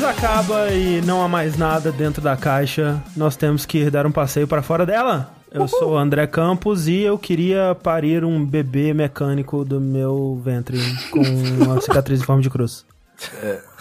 mês acaba e não há mais nada dentro da caixa. Nós temos que dar um passeio para fora dela. Eu sou o André Campos e eu queria parir um bebê mecânico do meu ventre com uma cicatriz em forma de cruz.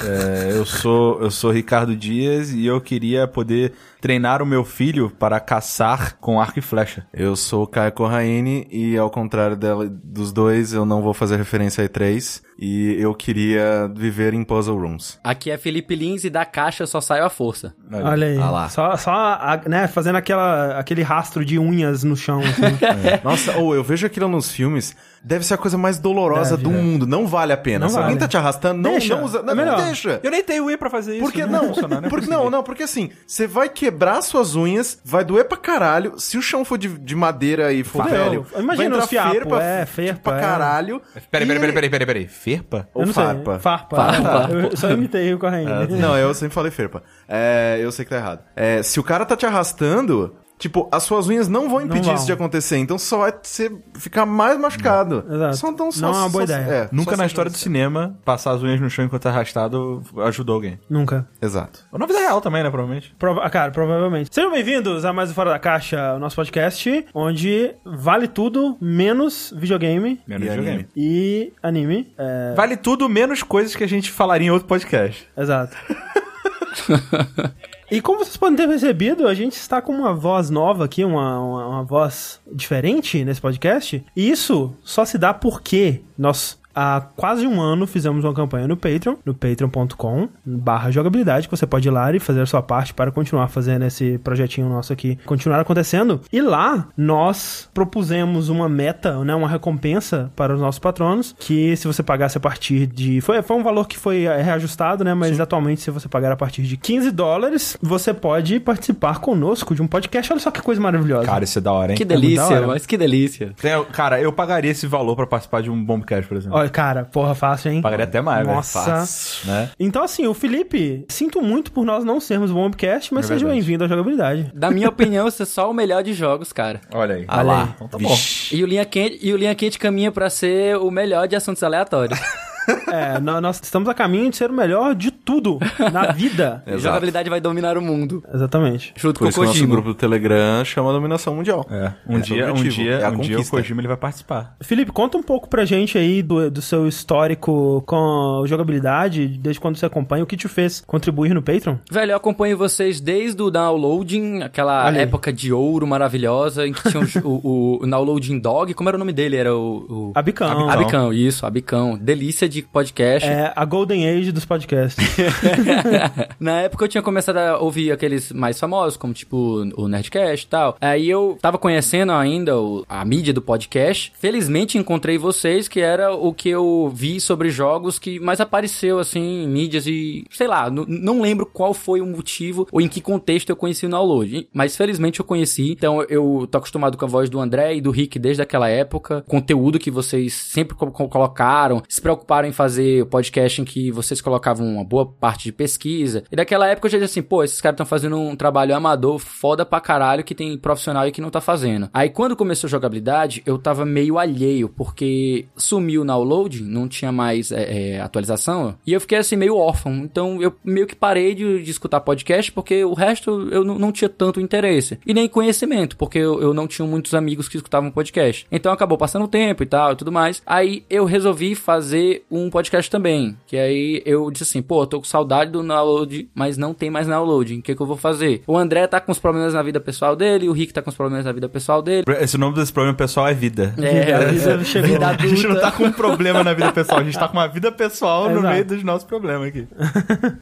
É, eu sou eu sou Ricardo Dias e eu queria poder treinar o meu filho para caçar com arco e flecha. Eu sou o Caio Corraine e ao contrário dela, dos dois, eu não vou fazer referência a E3 e eu queria viver em puzzle rooms. Aqui é Felipe Lins e da caixa só saiu a força. Olha aí. Ah lá. Só, só a- né, fazendo aquela, aquele rastro de unhas no chão. assim. Nossa, ou eu vejo aquilo nos filmes, deve ser a coisa mais dolorosa Deve, do é. mundo. Não vale a pena. Não Se alguém vale. tá te arrastando, não, Deixa. não usa. É Não, deixa. Eu nem tenho Wii pra fazer isso. Porque vai não, funcionar, né? porque não, não, porque assim, você vai quebrar suas unhas, vai doer pra caralho. Se o chão for de, de madeira e for Fudeu. velho, Imagina vai fiapo, ferpa, é, tipo, ferpa, pra é. caralho. Peraí, peraí, peraí, peraí, peraí, peraí. Ferpa? Ou sei. farpa. Farpa. Farpa. Eu só imitei o correndo. É, não, eu sempre falei ferpa. É, eu sei que tá errado. É, se o cara tá te arrastando, tipo, as suas unhas não vão impedir vão. isso de acontecer, então só vai você ficar mais machucado. Exato. Só, então, só, Não é uma boa só- ideia. é, Nunca na história do cinema, passar as unhas no chão enquanto é arrastado ajudou alguém. Nunca. Exato. Ou na vida real também, né, provavelmente. Prova ah, cara, provavelmente. Sejam bem-vindos a mais um Fora da Caixa, o nosso podcast, onde vale tudo menos videogame Menos E videogame. anime. e anime. É, Vale tudo menos coisas que a gente falaria em outro podcast. Exato. E como vocês podem ter percebido, a gente está com uma voz nova aqui, uma, uma, uma voz diferente nesse podcast. E isso só se dá porque nós há quase um ano fizemos uma campanha no Patreon, no patreon.com barra jogabilidade, que você pode ir lá e fazer a sua parte para continuar fazendo esse projetinho nosso aqui continuar acontecendo. E lá nós propusemos uma meta, né, uma recompensa para os nossos patronos, que se você pagasse a partir de... Foi, foi um valor que foi é, reajustado, né, mas atualmente se você pagar a partir de 15 dólares, você pode participar conosco de um podcast. Olha só que coisa maravilhosa. Cara, isso é da hora, hein? Que delícia, hora. mas que delícia. Cara, eu pagaria esse valor pra participar de um Bombcast, por exemplo. Olha, cara, porra, fácil, hein? Pagaria até mais, velho. Nossa. Fácil, né? Então, assim, o Felipe, sinto muito por nós não sermos Bombcast, mas É seja bem-vindo à jogabilidade. Da minha opinião, você é só o melhor de jogos, cara. Olha aí. Ah lá. Então tá bom. E o Linha Quente, e o Linha Quente caminha pra ser o melhor de assuntos aleatórios. É, nó- nós estamos a caminho de ser o melhor de tudo na vida. Jogabilidade vai dominar o mundo. Exatamente. Junto Por com o isso o nosso Kojima. grupo do Telegram chama Dominação Mundial. É, um é dia, um objetivo, dia, é um dia o. Kojima ele vai participar. Felipe, conta um pouco pra gente aí do, do seu histórico com jogabilidade, desde quando você acompanha, o que te fez contribuir no Patreon? Velho, eu acompanho vocês desde o downloading, aquela aí. época de ouro maravilhosa, em que tinha o, o, o downloading dog. Como era o nome dele? Era o. o... Abicão. Abicão, isso, Abicão. Delícia de podcast. É a Golden Age dos podcasts. Na época eu tinha começado a ouvir aqueles mais famosos, como tipo o Nerdcast e tal. Aí eu tava conhecendo ainda o- a mídia do podcast. Felizmente encontrei vocês, que era o que eu vi sobre jogos que mais apareceu assim em mídias e sei lá, não lembro qual foi o motivo ou em que contexto eu conheci o download. Mas felizmente eu conheci. Então eu tô acostumado com a voz do André e do Rick desde aquela época. Conteúdo que vocês sempre co- co- colocaram, se preocuparam em fazer o podcast em que vocês colocavam uma boa parte de pesquisa. E daquela época eu já disse assim, pô, esses caras estão fazendo um trabalho amador foda pra caralho que tem profissional e que não tá fazendo. Aí quando começou a jogabilidade, eu tava meio alheio, porque sumiu o download, não tinha mais é, é, atualização, e eu fiquei assim meio órfão. Então eu meio que parei de, de escutar podcast, porque o resto eu não, tinha tanto interesse. E nem conhecimento, porque eu, eu não tinha muitos amigos que escutavam podcast. Então acabou passando o tempo e tal e tudo mais. Aí eu resolvi fazer um podcast também. Que aí eu disse assim, pô, tô com saudade do download, mas não tem mais download. O que, que eu vou fazer? O André tá com os problemas na vida pessoal dele, o Rick tá com os problemas na vida pessoal dele. Esse nome desse problema pessoal é vida. É, a vida chegou. vida A gente não tá com um problema na vida pessoal, a gente tá com uma vida pessoal no Exato. meio dos nossos problemas aqui.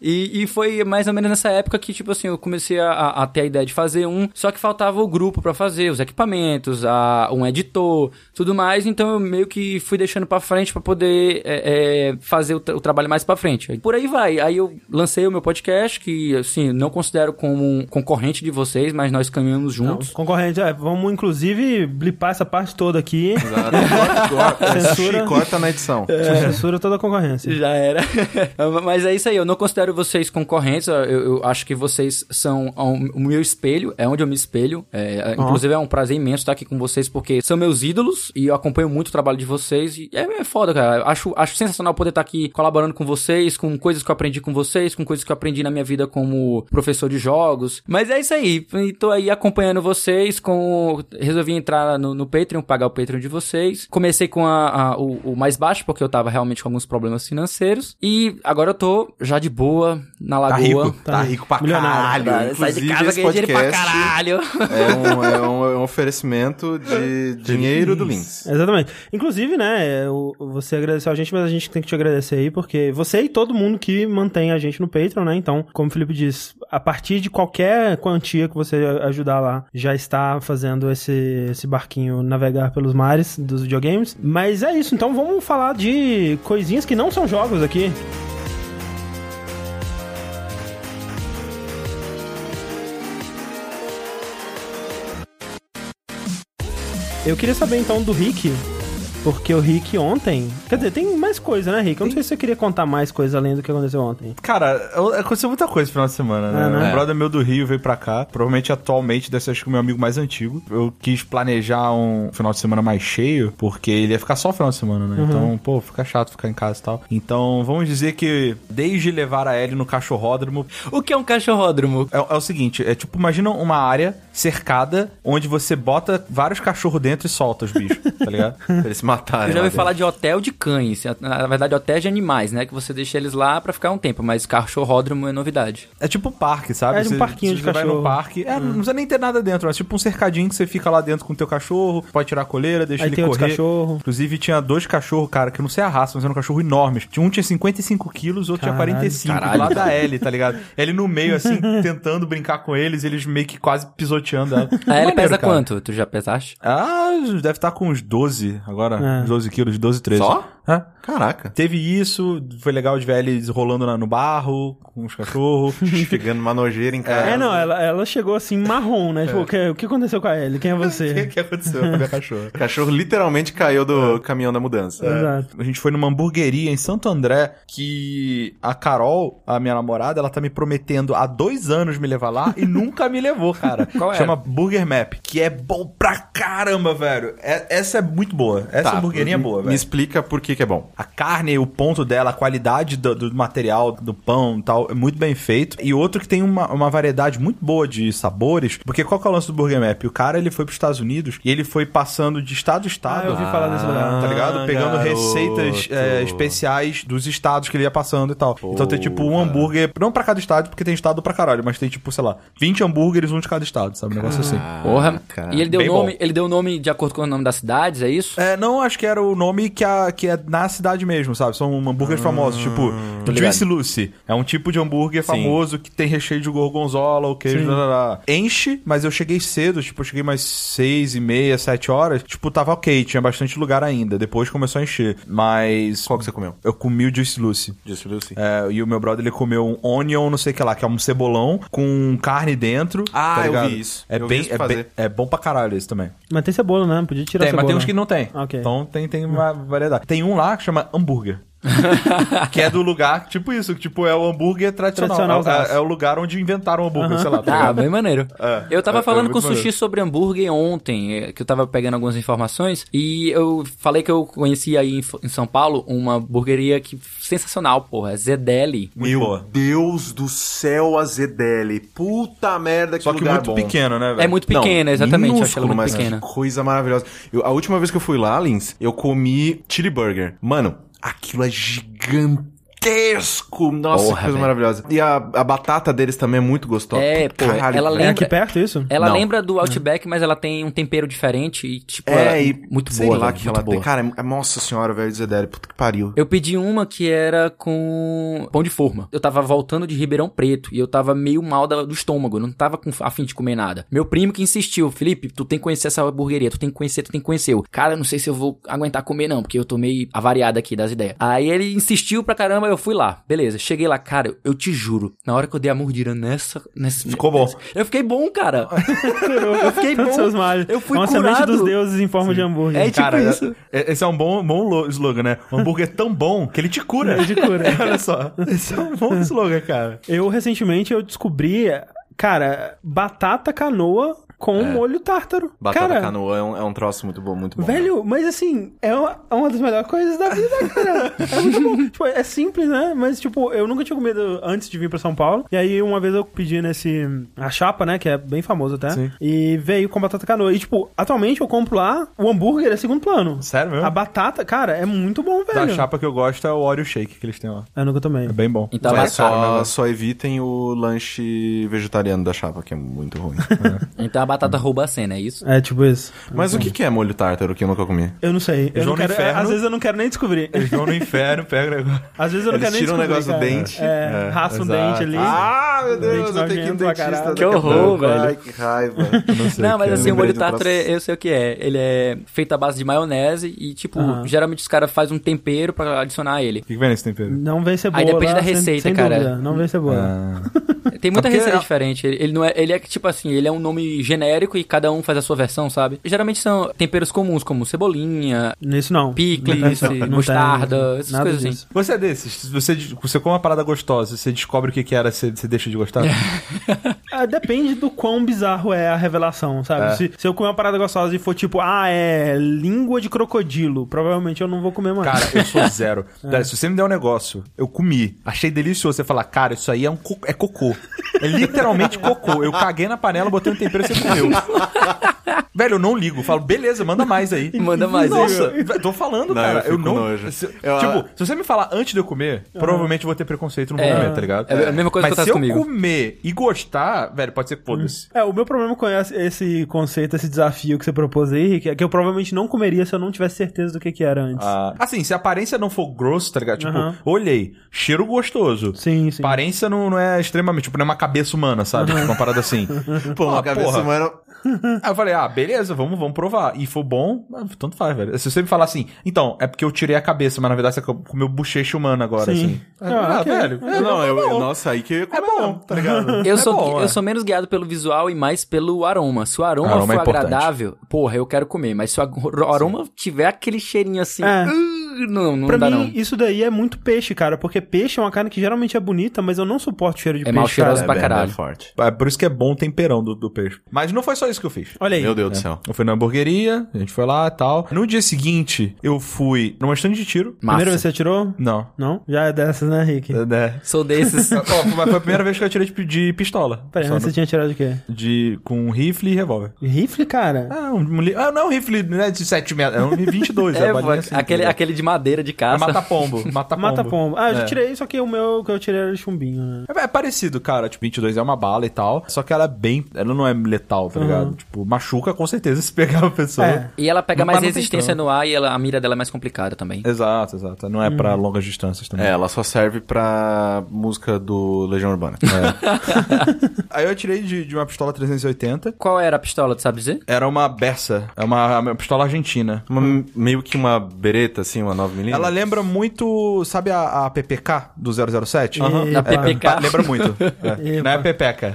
E, e foi mais ou menos nessa época que, tipo assim, eu comecei a, a ter a ideia de fazer um, só que faltava o grupo pra fazer, os equipamentos, a, um editor, tudo mais, então eu meio que fui deixando pra frente pra poder é, é, fazer o, tra- o trabalho mais pra frente. Por aí vai. Aí eu lancei o meu podcast, que, assim, não considero como um concorrente de vocês, mas nós caminhamos Não, juntos. concorrente, é, vamos inclusive blipar essa parte toda aqui. Exato. Corta- corta- Censura. Corta na edição. Censura toda a concorrência. Já era. Mas é isso aí, eu não considero vocês concorrentes, eu, eu acho que vocês são um- o meu espelho, é onde eu me espelho. É, Inclusive é um prazer imenso estar aqui com vocês, porque são meus ídolos e eu acompanho muito o trabalho de vocês. E é, é foda, cara. Acho, acho sensacional poder estar aqui colaborando com vocês, com coisas que eu aprendi com vocês, com coisas que eu aprendi na minha vida como professor de jogos. Mas é isso aí. E tô aí acompanhando vocês com. Resolvi entrar no, no Patreon, pagar o Patreon de vocês. Comecei com a, a- o, o mais baixo, porque eu tava realmente com alguns problemas financeiros. E agora eu tô já de boa na Tá lagoa. rico. Tá Tá rico pra milionário. caralho. Sai de casa, ganhei dinheiro pra caralho. É um, é um- é um oferecimento de dinheiro do Lins. Exatamente. Inclusive, né, é, você agradeceu a gente, mas a gente tem que te agradecer aí, porque você e todo mundo que mantém a gente no Patreon, né? Então, como o Felipe disse, a partir de qualquer quantia que você ajudar lá, já está fazendo esse, esse barquinho navegar pelos mares dos videogames. Mas é isso, então vamos falar de coisinhas que não são jogos aqui. Eu queria saber então do Rick, porque o Rick ontem. Quer dizer, tem mais coisa, né, Rick? Eu não sei se você queria contar mais coisa além do que aconteceu ontem. Cara, eu- aconteceu muita coisa no final de semana, né? É, né? Um brother meu do Rio veio pra cá. Provavelmente atualmente deve ser acho que o meu amigo mais antigo. Eu quis planejar um final de semana mais cheio, porque ele ia ficar só o final de semana, né? Então, pô, fica chato ficar em casa e tal. Então, vamos dizer que desde levar a Ellie no cachorródromo. O que é um cachorródromo? É, é o seguinte, é tipo, imagina uma área cercada onde você bota vários cachorros dentro e solta os bichos, tá ligado? Pra eles matarem. Eu já lá ouvi falar de hotel de cães. Na verdade, hotel de animais, né? Que você deixa eles lá pra ficar um tempo. Mas cachorródromo é novidade. É tipo um parque, sabe? É um Você- parquinho você de vai cachorro. no parque, é, não precisa nem ter nada dentro, mas tipo um cercadinho que você fica lá dentro com o teu cachorro, pode tirar a coleira, deixa Aí ele tem correr. cachorros. Inclusive tinha dois cachorros, cara, que eu não sei a raça, mas eram cachorros enormes. Tinha um tinha 55 quilos, outro Caralho. tinha 45, do Caralho. lado da Ellie, tá ligado? Ele no meio, assim, tentando brincar com eles, eles meio que quase pisoteando ela. A Ellie Maneiro, pesa cara. quanto? Tu já pesaste? Ah, deve estar com uns 12 agora, É. uns 12 quilos, 12, 13. Só? É. Caraca. Teve isso, foi legal de ver eles rolando na- no barro, com os cachorros. Pegando uma nojeira em casa. É, não, ela, ela chegou assim marrom, né? Tipo, o que, o que aconteceu com a Ellie? Quem é O que, você? que aconteceu com a minha cachorra? O cachorro literalmente caiu do caminhão da mudança. Exato. A gente foi numa hamburgueria em Santo André que a Carol, a minha namorada, ela tá me prometendo há dois anos me levar lá e nunca me levou, cara. Qual é? Chama Burger Map, que é bom pra caramba, velho. É- essa é muito boa. Essa Tá, hamburguerinha é me- boa, Me velho. explica por que que é bom. A carne, o ponto dela, a qualidade do, do material, do pão e tal, é muito bem feito. E outro que tem uma, uma variedade muito boa de sabores, porque qual que é o lance do Burger Map? O cara, ele foi pros Estados Unidos e ele foi passando de estado a estado. Ah, eu ouvi falar desse lugar. Tá ligado? Ah, Pegando garoto. receitas é, especiais dos estados que ele ia passando e tal. Então tem tipo um hambúrguer, não pra cada estado, porque tem estado pra caralho, mas tem tipo, sei lá, 20 hambúrgueres, um de cada estado, sabe? Um negócio assim. Porra. cara. E ele deu Bem nome, bom. ele deu nome de acordo com o nome das cidades, é isso? É, não, acho que era o nome que, a, que é na cidade mesmo, sabe? São hambúrgueres famosos, tipo. Juicy Lucy. É um tipo de hambúrguer famoso que tem recheio de gorgonzola, o queijo, Sim. lá, lá, lá. Enche, mas eu cheguei cedo, tipo, eu cheguei mais seis e meia, sete horas. Tipo, tava ok, tinha bastante lugar ainda. Depois começou a encher. Mas... Qual que você comeu? Eu comi o Juicy Lucy. Disse Lucy. É, e o meu brother, ele comeu um onion, não sei o que lá, que é um cebolão com carne dentro. Ah, tá eu vi isso. É Eu vi bem, isso é, fazer. bem- é bom pra caralho esse também. Mas tem cebola, né? Podia tirar Tem, cebola. mas tem uns que não tem. Ok. Então tem, tem uma variedade. Tem um lá que chama hambúrguer. que é do lugar, tipo isso, que tipo é o hambúrguer tradicional. Tradicionalzaço. É, é o lugar onde inventaram o hambúrguer, sei lá. Tá Ah, ligado? bem maneiro. É, eu tava é- falando é com o Sushi maneiro. sobre hambúrguer ontem, é, que eu tava pegando algumas informações, e eu falei que eu conheci aí em, São Paulo uma hamburgueria que sensacional, porra, é Zedeli. Meu boa. Deus do céu, a Zedeli. Puta merda, que Só que lugar muito bom. pequeno, né, velho? É muito Não, pequena, exatamente, eu achei ela minúsculo, muito mas pequena. que coisa maravilhosa. Eu- a última vez que eu fui lá, Lins, eu comi chili burger. Mano, aquilo é gigantesco. Nossa, Porra, que coisa velho. maravilhosa. E a, a batata deles também é muito gostosa. É, pô, Caralho, ela velho. É lembra- aqui perto isso? Ela Não. lembra do Outback, mas ela tem um tempero diferente e, tipo, É, ela- e muito sei boa, lá velho, que ela boa. tem. Cara, é- nossa senhora, velho, Zedeli, puta que pariu. Eu pedi uma que era com pão de forma. Eu tava voltando de Ribeirão Preto e eu tava meio mal da- do estômago, não tava com a fim de comer nada. Meu primo que insistiu, Felipe, tu tem que conhecer essa hamburgueria, tu tem que conhecer, tu tem que conhecer. Eu, Cara, eu não sei se eu vou aguentar comer não, porque eu tô meio avariado aqui das ideias. Aí ele insistiu pra caramba, eu fui lá. Beleza, cheguei lá, cara, eu te juro, na hora que eu dei a mordida nessa... nessa Ficou bom. Eu fiquei bom, cara. eu fiquei bom. Eu fui Uma curado. semente dos deuses em forma de hambúrguer. É tipo Cara, isso. é- esse é um bom, bom lo- slogan, né? O hambúrguer é tão bom que ele te cura. Ele te cura. Olha só. Esse é um bom slogan, cara. Eu, recentemente, eu descobri... Cara, batata canoa com molho tártaro. Batata cara, canoa é um, é um troço muito bom, muito bom. Velho, mas assim, é uma, é uma das melhores coisas da vida, cara. É muito bom. tipo, é simples, né? Mas, tipo, eu nunca tinha comido antes de vir pra São Paulo. E aí, uma vez eu pedi nesse. A chapa, né? Que é bem famoso até. Sim. E veio com batata canoa. E, tipo, atualmente eu compro lá, o hambúrguer é segundo plano. Sério mesmo? A batata, cara, é muito bom, Da velho. chapa que eu gosto é o Oreo Shake que eles têm lá. Eu nunca tomei. É bem bom. Então, Mas mas, só, só evitem o lanche vegetariano da chapa, que é muito ruim. então a batata rouba a cena, é isso? É, tipo isso. Mas o que, que é molho tártaro que eu nunca comi? Eu não sei. Eu Eles não vão no quero, inferno. às vezes eu não quero nem descobrir. Eles vão no inferno, pega o negócio. Às vezes eu não Eles quero nem tiram o descobrir. negócio do cara. dente. É, É, raspa um exato. dente ali. Ah, meu Deus, Deus, eu eu tenho que ir que um ir dentista Que horror, velho. Ai, que raiva. não sei Não, o mas que é. assim, o Lembrei molho do tártaro, próximo. eu sei o que é. Ele é feito à base de maionese e, tipo, Aham. geralmente os caras fazem um tempero pra adicionar ele. O que que vem nesse tempero? Não vem cebola. Aí depende da sem- receita, sem cara. Dúvida, não vem cebola. Ah, Tem muita É porque receita é- diferente. Ele, ele não é, ele é tipo assim, ele é um nome genérico e cada um faz a sua versão, sabe? Geralmente são temperos comuns, como cebolinha, Nisso não. picles, Não não mostarda, tem essas nada coisas assim. disso. Você é desses? Se você, você come uma parada gostosa, você descobre o que, que era, você, você deixa de gostar? Ah, depende do quão bizarro é a revelação, sabe? É. Se, se eu comer uma parada gostosa e for tipo, ah, é língua de crocodilo, provavelmente eu não vou comer mais. Cara, eu sou zero. Cara, Se você me der um negócio, eu comi, achei delicioso, você fala, cara, isso aí é, um co- é cocô. É literalmente cocô. Eu caguei na panela, botei no tempero e você comeu. Velho, eu não ligo. Falo, beleza, manda mais aí. Manda mais aí. Nossa, velho, tô falando, Não, cara. eu Eu, não. nojo. se- Eu- tipo, se você me falar antes de eu comer, provavelmente eu vou ter preconceito vou É. comer, tá ligado? É a mesma coisa Mas que acontece se eu comigo. comer e gostar, velho, pode ser que foda-se. É, o meu problema com esse, esse conceito, esse desafio que você propôs aí, Rick, é que eu provavelmente não comeria se eu não tivesse certeza do que que era antes. Ah, assim, se a aparência não for grosso, tá ligado? Tipo, olhei, cheiro gostoso. Sim, sim. Aparência não, não é extremamente, tipo, não é uma cabeça humana, sabe? Uma parada assim. Pô, uma Ah, cabeça porra. humana... Aí eu falei, ah, beleza, vamos, vamos provar. E for bom, ah, tanto faz, velho. Se você me falar assim, então, é porque eu tirei a cabeça, mas na verdade você comeu bochecha humana agora, Sim. assim. Ah, Ah, ok. velho. é, não, eu, é bom. nossa, aí que eu ia comer, bom. não, tá ligado? Eu, É sou, bom, eu é. sou menos guiado pelo visual e mais pelo aroma. Se o aroma, Aroma é for agradável, porra, eu quero comer. Mas se o aroma tiver aquele cheirinho assim, É. uh, não, não pra dá mim, não. isso daí é muito peixe, cara, porque peixe é uma carne que geralmente é bonita, mas eu não suporto cheiro de É peixe, mal cheiroso cara. pra caralho. bem forte. É por isso que é bom o temperão do, do peixe. Mas não foi só isso que eu fiz. Olha aí. Meu Deus do céu. Eu fui na hamburgueria, a gente foi lá e tal. No dia seguinte, eu fui numa stand de tiro. Primeira vez que Massa. você atirou? Não. Não? Já é dessas, né, Rick? É. Sou desses. Ó, mas foi a primeira vez que eu atirei de, de pistola. Peraí, mas no- você tinha tirado de quê? de, com rifle e revólver. Rifle, cara? Ah, um, um ah, não é um rifle né, de 7 metros, é um 22. é, é, assim, aquele, aquele de madeira de É caça. mata-pombo. Mata-pombo. Mata pombo. Ah, eu já É. tirei, só que o meu que eu tirei era chumbinho, né? É, é parecido, cara. Tipo, 22 é uma bala e tal. Só que ela é bem. Ela não é letal, tá ligado? Tipo, machuca com certeza se pegar a pessoa. É. E ela pega Mas mais resistência no ar e ela, a mira dela é mais complicada também. Exato, exato. Não é pra longas distâncias também. É, ela só serve pra música do Legião Urbana. Aí eu tirei de, de uma pistola 380. Qual era a pistola, tu sabe dizer? Era uma Bersa. É uma, uma pistola argentina. Uma- meio que uma bereta, assim, uma 9mm. Ela lembra muito, sabe a, a PPK do 007? Aham. Na Epa. PPK. Pa- Lembra muito. É. Não é PPK.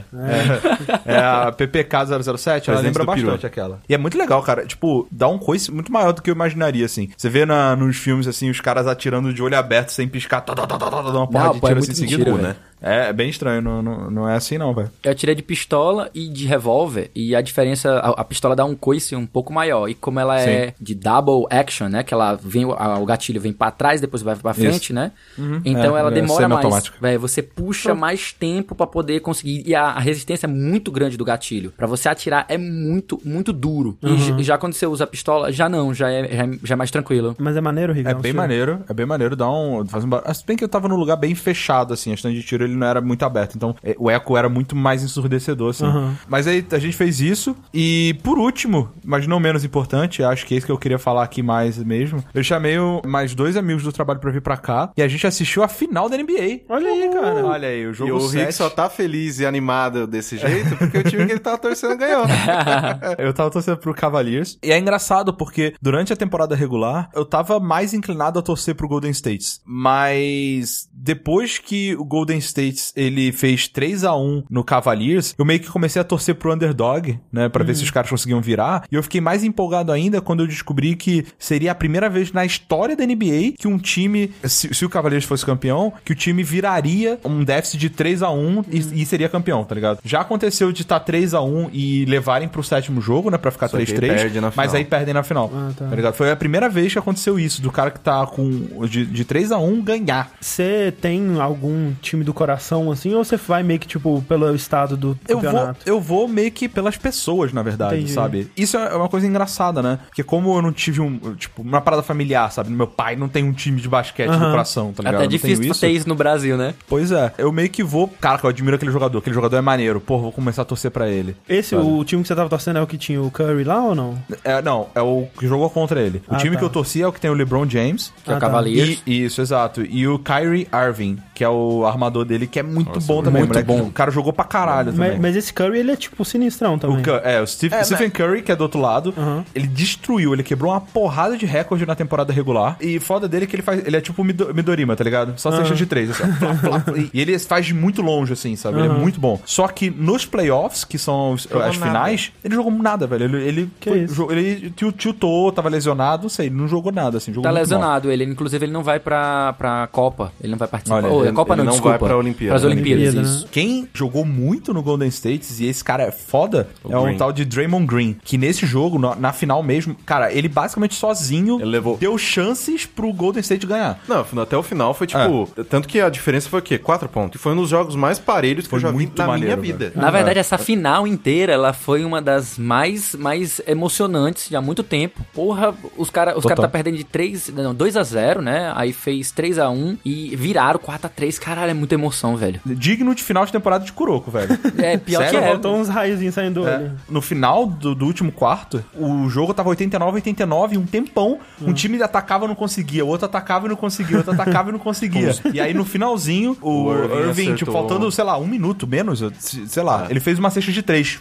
É, é a PPK 007, ela lembra bastante aquela. E é muito legal, cara. Tipo, dá um coice muito maior do que eu imaginaria, assim. Você vê na, nos filmes, assim, os caras atirando de olho aberto sem piscar, tá, tá, tá, tá, tá, dá uma porra Não, de pô, é tiro muito assim velho. né? É, é bem estranho, não, não, não é assim não, velho. Eu tirei de pistola e de revólver, e a diferença, a, a pistola dá um coice um pouco maior. E como ela é de double action, né? Que ela vem, a- o gatilho vem pra trás, depois vai pra frente, né? Então É, ela é demora mais. semi-automática. Véi, você puxa mais tempo pra poder conseguir. E a, a resistência é muito grande do gatilho. Pra você atirar é muito, muito duro. E j- já quando você usa a pistola, já não, já é, já é, já é mais tranquilo. Mas é maneiro, Rick? É um bem tiro. maneiro, é bem maneiro, dá um. Faz um bar... Se bem que eu tava num lugar bem fechado, assim, a stand de tiro ele não era muito aberto, então é, o eco era muito mais ensurdecedor, assim. Aham. Mas aí a gente fez isso, e por último, mas não menos importante, acho que é isso que eu queria falar aqui mais mesmo, eu chamei o- mais dois amigos do trabalho pra vir pra cá, e a gente assistiu a final da NBA. Olha aí, cara. Olha aí, o E jogo o Rick 7. só tá feliz e animado desse jeito porque o time que ele tava torcendo ganhou. Eu tava torcendo pro Cavaliers. E é engraçado porque durante a temporada regular, eu tava mais inclinado a torcer pro Golden State. Mas depois que o Golden State State, ele fez 3 a 1 no Cavaliers, eu meio que comecei a torcer pro underdog, né, Pra ver se os caras conseguiam virar, e eu fiquei mais empolgado ainda quando eu descobri que seria a primeira vez na história da NBA que um time, se, se o Cavaliers fosse campeão, que o time viraria um déficit de 3 a 1 e, e seria campeão, tá ligado? Já aconteceu de estar tá 3 a 1 e levarem pro sétimo jogo, né, pra ficar Só que aí 3-3, perde na mas final. aí perdem na final, Ah, tá. tá ligado? Foi a primeira vez que aconteceu isso, do cara que tá com de, de 3 a 1 ganhar. Você tem algum time do coração assim, ou você vai meio que, tipo, pelo estado do Eu vou, campeonato? eu vou meio que pelas pessoas, na verdade, Entendi. sabe? Isso é uma coisa engraçada, né? Porque como eu não tive um, tipo, uma parada familiar, sabe? Meu pai não tem um time de basquete no Aham. coração, tá ligado? Até não difícil isso. ter isso no Brasil, né? Pois é, eu meio que vou. Cara, que eu admiro aquele jogador. Aquele jogador é maneiro. Pô, vou começar a torcer pra ele. Esse, sabe? o time que você tava torcendo é o que tinha o Curry lá ou não? É, não, é o que jogou contra ele. O Ah, time tá. que eu torci é o que tem o LeBron James. Que é Ah, o tá. Cavaliers. E, isso, exato. E o Kyrie Irving, que é o armador dele, que é muito Nossa, bom também. muito moleque. bom. O cara jogou pra caralho também. Mas, mas esse Curry, ele é, tipo, sinistrão também. O é, o Steve- É, Stephen Curry, que é do outro lado, Uhum. ele destruiu, ele quebrou uma porrada de recorde na temporada regular. E foda dele é que ele faz. Ele é tipo Midorima, tá ligado? Só cesta de três, assim, ó, flá, flá, e- ele faz de muito longe, assim, sabe? Ele é muito bom. Só que nos playoffs, que são os- Jogou as nada. finais, ele jogou nada, velho. Ele, ele, Que foi- isso? jo- ele til- tiltou, tava lesionado, não sei, não jogou nada, assim. Jogou Tá muito mal. lesionado ele. Inclusive, ele não vai pra, pra Copa. Ele não vai participar. Olha, Ô, ele- a Copa ele não, não desculpa. vai pra Olimpíada. Pras Olimpíadas, Olimpíada, isso. Quem jogou muito no Golden State, e esse cara é foda, O é um Green. tal de Draymond Green. Que nesse jogo, na, na final mesmo, cara, ele basicamente sozinho Ele levou- deu chances pro Golden State ganhar. Não, até o final foi tipo. Tanto que a diferença foi o quê? Quatro pontos. E foi um dos jogos mais parelhos que Foi eu já vi muito na maneiro, minha vida. Na verdade, essa final inteira, ela foi uma das mais, mais emocionantes de há muito tempo. Porra, os caras os Total. cara tá perdendo de 3, não, 2 a 0 né? Aí fez 3 a 1 e viraram 4 a 3 Caralho, é muita emoção, velho. Digno de final de temporada de Kuroko, velho. É, pior Sério? que é. Faltou uns raiozinhos saindo do É. olho. No final do, do último quarto, o jogo tava 89, 89, um tempão. Um time atacava e não conseguia, o outro atacava e não conseguia, o outro atacava e não conseguia. e aí no finalzinho, o, O Irving Irving, tipo, faltando, sei lá, um minuto menos, sei lá, ele fez uma cesta de três.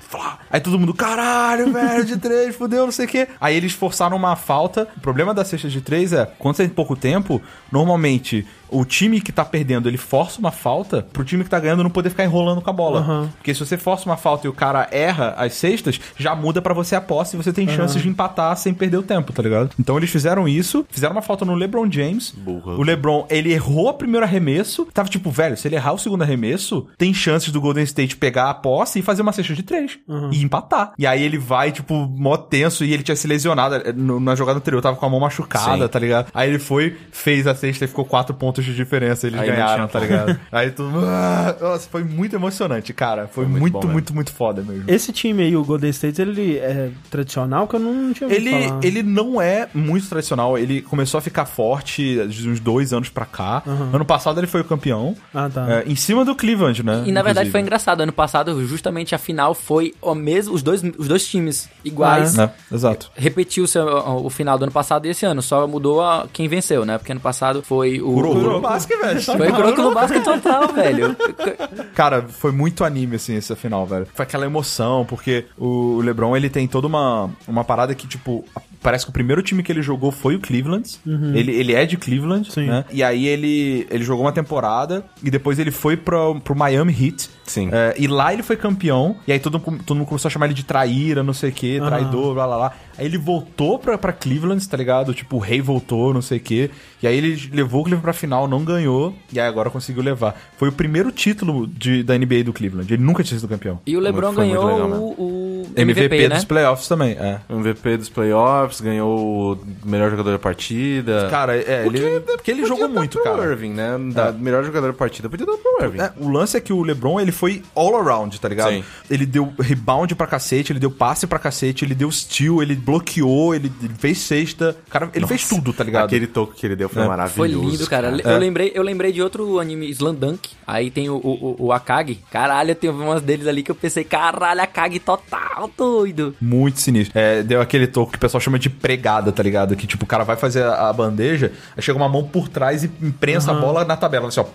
Aí todo mundo, caralho, velho, de três, fudeu, não sei o quê. Aí eles forçaram uma falta. O problema da cesta de três é, quando você tem pouco tempo, normalmente o time que tá perdendo, ele força uma falta pro time que tá ganhando não poder ficar enrolando com a bola. Aham. Porque se você força uma falta e o cara erra as cestas, já muda pra você a posse e você tem chances de empatar sem perder o tempo, tá ligado? Então eles fizeram isso, fizeram uma falta no LeBron James. Burro. O LeBron, ele errou o primeiro arremesso, tava tipo, velho, se ele errar o segundo arremesso, tem chances do Golden State pegar a posse e fazer uma cesta de três e empatar. E aí ele vai, tipo, mó tenso e ele tinha se lesionado na jogada anterior, tava com a mão machucada, Sim. tá ligado? Aí ele foi, fez a cesta e ficou quatro pontos de diferença, eles Aí ganharam, tinha tá ligado? Aí todo mundo, ah, nossa, foi muito emocionante, cara. Foi, muito muito, bom muito, muito, foda mesmo. Esse time aí, o Golden State, ele é tradicional que eu não tinha Ele, falar. ele não é muito tradicional, ele começou a ficar forte de uns dois anos pra cá. Ano passado ele foi o campeão. Ah, tá. é, em cima do Cleveland, né? E na verdade foi engraçado. Ano passado, justamente a final foi o mesmo, os dois, os dois times iguais. É, exato. Repetiu-se o, o final do ano passado e esse ano. Só mudou a, quem venceu, né? Porque ano passado foi o. Kuroko o- no basquete, velho. Foi Kuroko no basquete total, velho. Cara, foi muito anime, assim, essa final, velho. Foi aquela emoção, porque o LeBron, ele tem toda uma, uma parada que, tipo, parece que o primeiro time que ele jogou foi o Cleveland. Ele, ele é de Cleveland, Sim. né? E aí ele, ele jogou uma temporada e depois ele foi pro, pro Miami Heat. Sim. É, e lá ele foi campeão. E aí todo, mundo- todo mundo começou a chamar ele de traíra, não sei o que, traidor, blá blá blá. Aí ele voltou pra, pra Cleveland, tá ligado? Tipo, o rei voltou, não sei o que. E aí ele levou o Cleveland pra final, não ganhou. E aí agora conseguiu levar. Foi o primeiro título de, da NBA do Cleveland. Ele nunca tinha sido campeão. E o LeBron Foi ganhou legal, né? o, o MVP, MVP, né? dos playoffs também, é. MVP dos playoffs, ganhou o melhor jogador da partida. Cara, é, Porque- ele, porque ele jogou muito, pro cara. Irving, né? Da melhor jogador da partida, podia dar pro Irving. É, o lance é que o LeBron, ele foi all around, tá ligado? Sim. Ele deu rebound pra cacete, ele deu passe pra cacete, ele deu steal, ele bloqueou, ele ele fez cesta. Cara, ele fez tudo, tá ligado? Aquele toque que ele deu foi É. maravilhoso. Foi lindo, cara. É. Eu, lembrei, eu lembrei de outro anime, Slandunk. Aí tem o, o, o- Akagi. Caralho, tem umas deles ali que eu pensei, caralho, Akagi total, doido. Muito sinistro. É, deu aquele toque que o pessoal chama de pregada, tá ligado? Que tipo, o cara vai fazer a, a bandeja, aí chega uma mão por trás e imprensa a bola na tabela, assim, ó.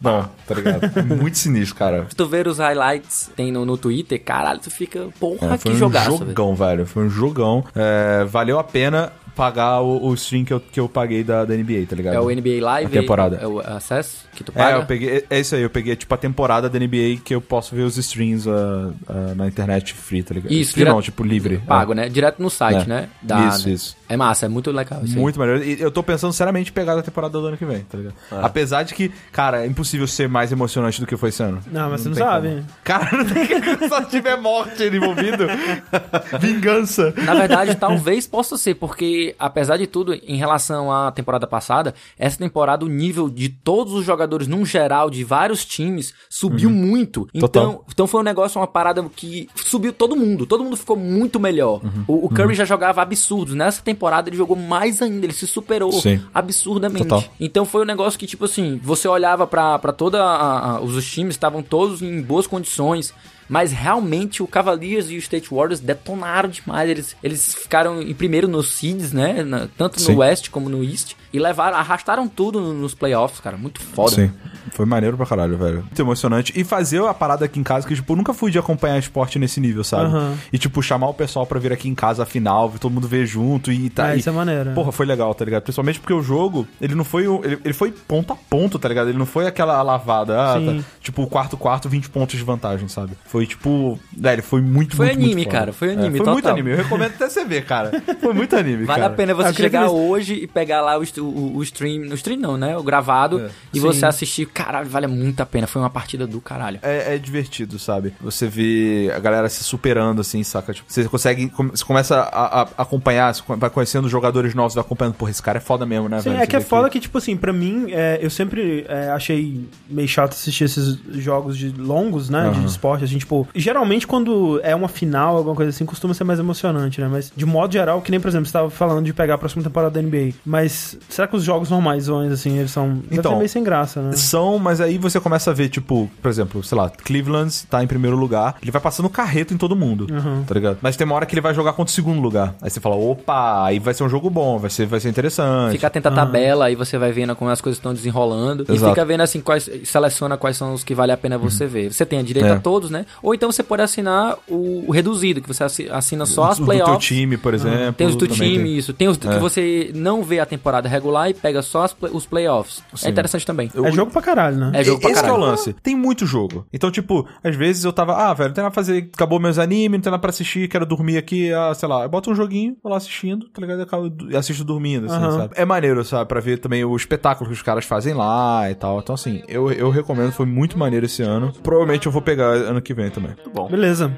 Bom, tá ligado? É Muito sinistro, cara. Se tu ver os highlights, tem no, no Twitter, caralho, tu fica, porra, É, foi que um jogaço, velho. jogão, velho. Foi um jogão. É, valeu a pena pagar o, o stream que eu, que eu paguei da, da NBA, tá ligado? É o NBA Live? A temporada. É o acesso que tu É, paga? eu peguei. É isso aí, eu peguei tipo a temporada da NBA que eu posso ver os streams ah, ah, na internet free, tá ligado? Isso, free direto- não, tipo livre. Pago, né? Direto no site, É. né? Da- Isso, isso. É massa, é muito legal isso aí. Muito maneiro. E eu tô pensando seriamente em pegar da temporada do ano que vem, tá ligado? Apesar de que, cara, é impossível ser mais emocionante do que foi esse ano. Não, mas você não sabe. como. Cara, não tem que só tiver morte envolvido. Vingança. Na verdade, talvez possa ser, porque apesar de tudo, em relação à temporada passada, essa temporada o nível de todos os jogadores, num geral, de vários times, subiu muito. Então, Total. então foi um negócio, uma parada que subiu todo mundo. Todo mundo ficou muito melhor. O, o Curry já jogava absurdos. Nessa temporada ele jogou mais ainda, ele se superou Sim. absurdamente. Total. Então foi um negócio que, tipo assim, você olhava pra, pra toda a- a- os times, estavam todos em boas condições. Mas realmente o Cavaliers e o State Warriors detonaram demais. Eles, eles ficaram em primeiro nos seeds, né? Na- tanto Sim. no West como no East. E levaram, arrastaram tudo no- nos playoffs, cara. Muito foda. Sim. Foi maneiro pra caralho, velho. Muito emocionante. E fazer a parada aqui em casa, que, tipo, eu nunca fui de acompanhar esporte nesse nível, sabe? Aham. E, tipo, chamar o pessoal pra vir aqui em casa a final, todo mundo ver junto e tá. Ah, e- isso é maneiro. Porra, foi legal, tá ligado? Principalmente porque o jogo, ele não foi. Ele, ele foi ponto a ponto, tá ligado? Ele não foi aquela lavada, ah, Sim. tá, tipo, o quarto quarto, 20 pontos de vantagem, sabe? Foi tipo. Velho, foi muito, Foi muito, anime, muito cara, foi anime, É, foi muito total. anime. Eu recomendo até você ver, cara. Foi muito anime, Vale cara. a pena você queria chegar eles- hoje e pegar lá o, o, o stream. O stream não, né? O gravado. É. E Sim. você assistir. Caralho, vale muito a pena. Foi uma partida do caralho. É, é divertido, sabe? Você vê a galera se superando, assim, saca? Tipo, você consegue. Você começa a, a- acompanhar, vai conhecendo jogadores novos, vai acompanhando. Porra, esse cara é foda mesmo, né, Sim, velho? é que é foda que, tipo assim, pra mim, é, eu sempre é, achei meio chato assistir esses jogos de longos, né? De Aham. esporte, assim, tipo. Geralmente, quando é uma final, alguma coisa assim, costuma ser mais emocionante, né? Mas, de modo geral, que nem, por exemplo, você tava falando de pegar a próxima temporada da NBA. Mas será que os jogos normais, assim, eles são. Então, meio sem graça, né? São, mas aí você começa a ver, tipo, por exemplo, sei lá, Cleveland tá em primeiro lugar, ele vai passando carreto em todo mundo, Uhum. tá ligado? Mas tem uma hora que ele vai jogar contra o segundo lugar. Aí você fala, opa, aí vai ser um jogo bom, vai ser, vai ser interessante. Fica atento à tabela, aí você vai vendo como as coisas estão desenrolando. E Exato. fica vendo assim, quais, seleciona quais são os que vale a pena você ver. Você tem a direito É. a todos, né? Ou então você pode assinar o, o reduzido, que você assi- assina só as do teu playoffs. time, por exemplo. Tem os do time, tem. isso. Tem os do que É. você não vê a temporada regular e pega só as os playoffs. Sim. É interessante também. É jogo pra caralho, né? É jogo pra Esse que é o caralho. lance. Tem muito jogo. Então, tipo, às vezes eu tava, ah, velho, não tem nada pra fazer, acabou meus animes, não tem nada pra assistir, quero dormir aqui, ah, sei lá, eu boto um joguinho, vou lá assistindo, tá ligado? Eu acabo- e assisto dormindo, assim, Aham. sabe? É maneiro, sabe? Pra ver também o espetáculo que os caras fazem lá e tal. Então, assim, eu, eu recomendo, foi muito maneiro esse ano. Provavelmente eu vou pegar ano que vem também. Muito bom. Beleza.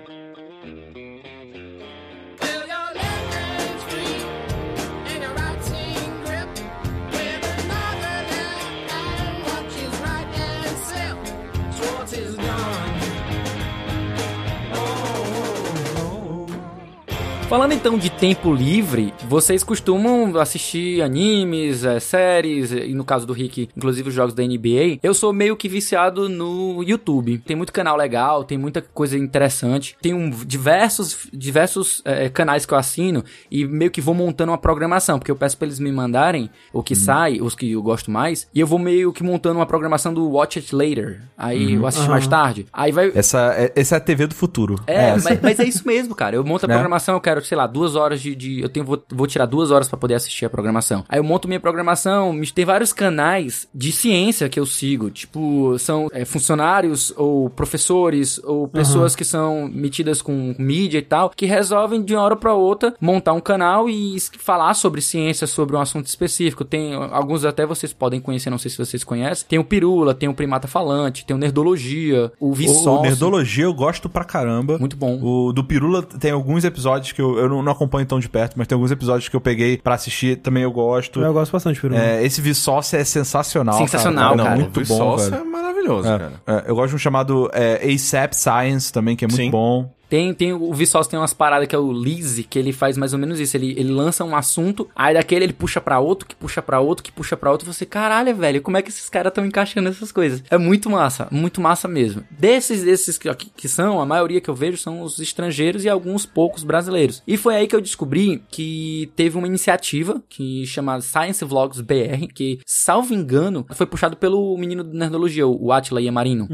Falando então de tempo livre, vocês costumam assistir animes, eh, séries, e no caso do Rick, inclusive os jogos da NBA. Eu sou meio que viciado no YouTube. Tem muito canal legal, tem muita coisa interessante. Tem um, diversos, diversos eh, canais que eu assino e meio que vou montando uma programação, porque eu peço pra eles me mandarem o que sai, os que eu gosto mais, e eu vou meio que montando uma programação do Watch It Later. Aí eu assisto mais tarde. Aí vai, Essa é, essa é a TV do futuro. é, mas, mas é isso mesmo, cara. Eu monto a Né? programação, eu quero, sei lá, duas horas de. de- eu tenho, vou, vou tirar duas horas pra poder assistir a programação. Aí eu monto minha programação, tem vários canais de ciência que eu sigo. Tipo, são é, funcionários ou professores ou pessoas que são metidas com mídia e tal, que resolvem de uma hora pra outra montar um canal e falar sobre ciência, sobre um assunto específico. Tem alguns até vocês podem conhecer, não sei se vocês conhecem. Tem o Pirula, tem o Primata Falante, tem o Nerdologia, o O, Vsauce. o Nerdologia eu gosto pra caramba. Muito bom. O do Pirula tem alguns episódios que eu, eu não, não acompanho tão de perto, mas tem alguns episódios que eu peguei pra assistir, também eu gosto. Eu gosto bastante, Peru. É, esse Vsauce é sensacional. Sensacional, cara. cara. Não, muito bom, Vsauce velho. é maravilhoso, É, cara. é, eu gosto de um chamado é, ASAP Science também, que é muito Sim. bom. Tem, tem o Vsauce tem umas paradas que é o Lise, que ele faz mais ou menos isso. Ele, ele lança um assunto, aí daquele ele puxa pra outro, que puxa pra outro, que puxa pra outro. E você, caralho, velho, como é que esses caras estão encaixando essas coisas? É muito massa, muito massa mesmo. Desses, desses que, que são, a maioria que eu vejo são os estrangeiros e alguns poucos brasileiros. E foi aí que eu descobri que teve uma iniciativa que chama Science Vlogs BR, que, salvo engano, foi puxado pelo menino do Nerdologia, o Atila Yamarino.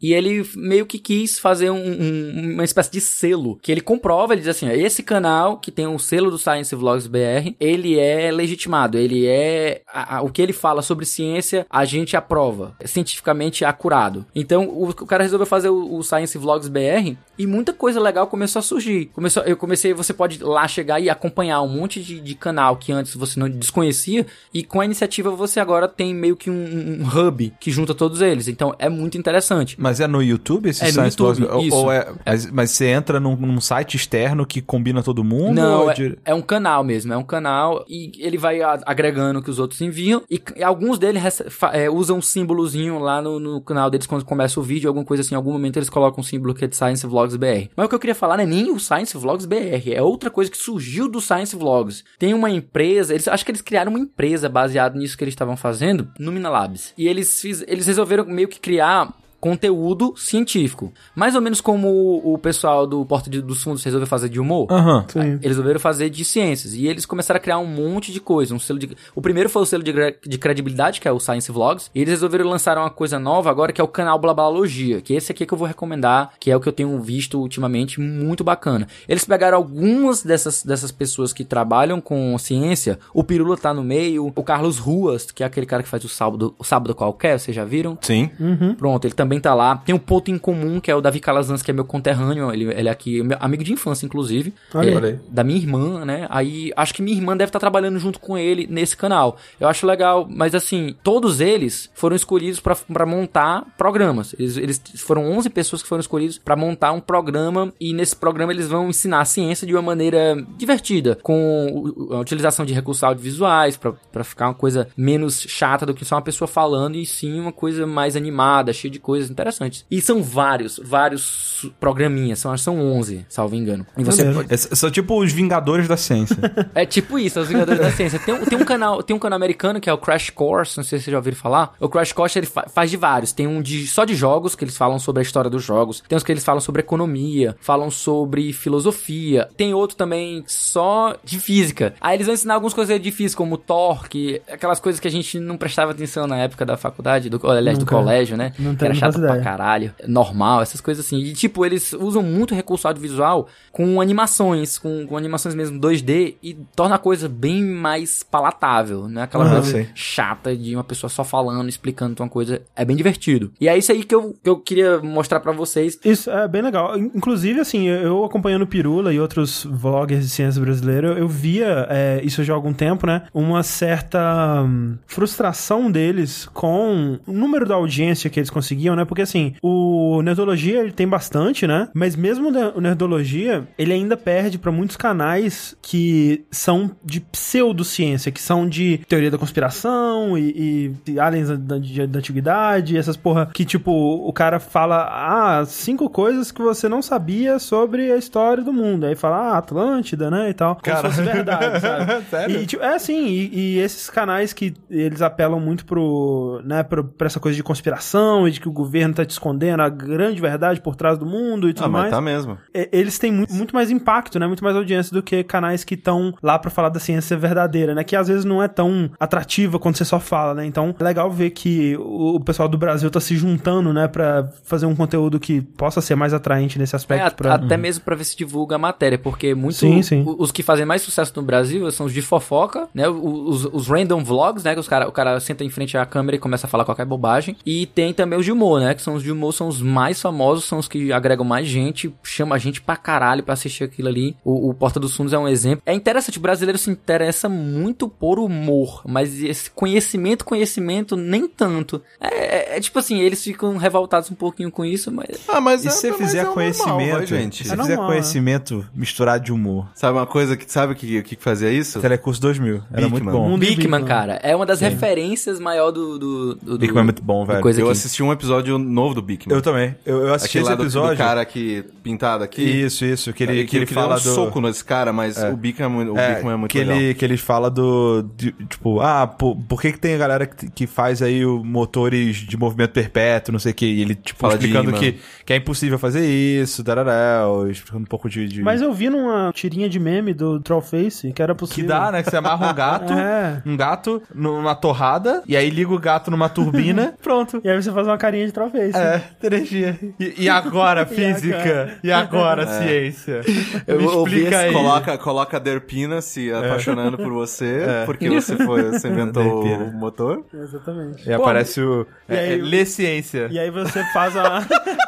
E ele meio que quis fazer um- um- uma espécie espécie de selo que ele comprova, ele diz assim, ó, esse canal que tem um selo do Science Vlogs BR, ele é legitimado, ele é a- a- o que ele fala sobre ciência, a gente aprova, é cientificamente acurado. Então, o, o cara resolveu fazer o, o Science Vlogs BR e muita coisa legal começou a surgir. Começou, eu comecei, você pode lá chegar e acompanhar um monte de, de canal que antes você não desconhecia e com a iniciativa você agora tem meio que um, um hub que junta todos eles. Então, é muito interessante. Mas é no YouTube esse É no Science YouTube, Vlogs? Ou- isso. Ou é, mas, mas você entra num, num site externo que combina todo mundo? Não, é, é um canal mesmo, é um canal e ele vai agregando o que os outros enviam e, e alguns deles é, usam um símbolozinho lá no, no canal deles quando começa o vídeo, alguma coisa assim, em algum momento eles colocam um símbolo que é de Science Vlogs BR. Mas o que eu queria falar não é nem o Science Vlogs BR, é outra coisa que surgiu do Science Vlogs. Tem uma empresa, eles, acho que eles criaram uma empresa baseada nisso que eles estavam fazendo, Numina Labs. E eles, fiz, eles resolveram meio que criar conteúdo científico. Mais ou menos como o, o pessoal do Porta de- dos Fundos resolveu fazer de humor. Sim. Eles resolveram fazer de ciências. E eles começaram a criar um monte de coisa. Um selo de... O primeiro foi o selo de, de credibilidade, que é o Science Vlogs. E eles resolveram lançar uma coisa nova agora, que é o canal Blabalogia. Que esse aqui é que eu vou recomendar, que é o que eu tenho visto ultimamente, muito bacana. Eles pegaram algumas dessas, dessas pessoas que trabalham com ciência. O Pirula tá no meio. O Carlos Ruas, que é aquele cara que faz o sábado, o sábado qualquer, vocês já viram? Sim. Pronto, ele também tá lá. Tem um ponto em comum, que é o Davi Calazans, que é meu conterrâneo. Ele, ele é aqui, meu amigo de infância, inclusive. Olha É, olha aí. Da minha irmã, né? Aí acho que minha irmã deve estar trabalhando junto com ele nesse canal. Eu acho legal, mas assim, todos eles foram escolhidos pra pra montar programas. Eles, eles foram 11 pessoas que foram escolhidos pra montar um programa. E nesse programa eles vão ensinar a ciência de uma maneira divertida, com a utilização de recursos audiovisuais, pra pra ficar uma coisa menos chata do que só uma pessoa falando, e sim uma coisa mais animada, cheia de coisas interessantes. E são vários, vários programinhas, são, são 11, salvo engano. E você pode, Esses São tipo os Vingadores da Ciência. é tipo isso, os Vingadores da Ciência. Tem, um- tem um canal, tem um canal americano que é o Crash Course, não sei se vocês já ouviram falar. O Crash Course ele fa- faz de vários. Tem um de só de jogos, que eles falam sobre a história dos jogos. Tem uns que eles falam sobre economia, falam sobre filosofia. Tem outro também só de física. Aí eles vão ensinar algumas coisas de física, como torque, aquelas coisas que a gente não prestava atenção na época da faculdade, do, aliás, do Nunca. colégio, né? Não que tenho- era faço pra ideia. caralho, normal, essas coisas assim. E tipo, eles usam muito recurso audiovisual com animações, com, com animações mesmo 2D e torna a coisa bem mais palatável, né? Aquela Ah, coisa sei. chata de uma pessoa só falando, explicando uma coisa. É bem divertido. E é isso aí que eu, que eu queria mostrar pra vocês. Isso é bem legal. In- Inclusive, assim, eu acompanhando Pirula e outros vloggers de ciência brasileira, eu via é, isso já há algum tempo, né? Uma certa hum, frustração deles com o número da audiência que eles conseguiam, né? Porque, assim, o Nerdologia ele tem bastante, né? Mas mesmo o Nerdologia, ele ainda perde pra muitos canais que são de pseudociência, que são de teoria da conspiração e, e aliens da, da, da antiguidade, essas porra que, tipo, o cara fala, ah, cinco coisas que você não sabia sobre a história do mundo. Aí fala, ah, Atlântida, né, e tal. Como Cara. se fosse verdade, sabe? Sério? E, tipo, é assim, e, e esses canais que eles apelam muito pro, né, pro, pra essa coisa de conspiração e de que o governo tá te escondendo a grande verdade por trás do mundo e tudo Ah, mas mais. tá mesmo. É, eles têm muito, muito mais impacto, né? Muito mais audiência do que canais que estão lá pra falar da ciência verdadeira, né? Que às vezes não é tão atrativa quando você só fala, né? Então, é legal ver que o, pessoal do Brasil tá se juntando, né? Pra fazer um conteúdo que possa ser mais atraente nesse É, aspecto. a- pra... Até mesmo pra ver se divulga a matéria, porque muito Sim, sim. os que fazem mais sucesso no Brasil são os de fofoca, né? Os, os random vlogs, né? Que os cara, o cara senta em frente à câmera e começa a falar qualquer bobagem. E tem também os de humor, né? Que são os de humor, são os mais famosos, são os que agregam mais gente, chama a gente pra caralho pra assistir aquilo ali. O, o Porta dos Fundos é um exemplo. É interessante, o brasileiro se interessa muito por humor, mas esse conhecimento, conhecimento, nem tanto. É, é- é tipo assim, eles ficam revoltados um pouquinho com isso, mas Ah, mas E é- se você mas fizer é normal, conhecimento, vai, gente. se É fizer normal, né? conhecimento misturado de humor. Sabe uma coisa que sabe o que, que fazia isso? Telecurso 2000. Era Big muito Man. bom. De Bigman, Bigman. cara, é uma das referências maior do. do, do Big Man é muito bom, velho. Eu aqui. assisti um episódio novo do Big Man. Eu também. Eu, eu assisti Aquele esse lá do, episódio. do cara aqui pintado aqui. Isso, isso. Que ele, que, que ele queria fala um do... soco nesse cara, mas o Big Man é muito, o É, Big Man é muito que legal. ele, que ele fala do. de- tipo, ah, por, por que, que tem a galera que, que faz aí o motores de movimento perpétuo, não sei o que, e ele, tipo, Fala explicando que, que é impossível fazer isso, dararel, explicando um pouco de. de- Mas eu vi numa tirinha de meme do Trollface que era Que possível. dá, né? Que você amarra um gato, É. um gato numa torrada, e aí liga o gato numa turbina, pronto. E aí você faz uma carinha de Trollface. É, energia. E, e agora, física? E agora, ciência? Eu Me explica aí. Coloca, coloca a Derpina se apaixonando por você, porque você, foi, você inventou o motor. Exatamente. E aparece o... E É, aí- é, lê ciência. E aí você faz uma.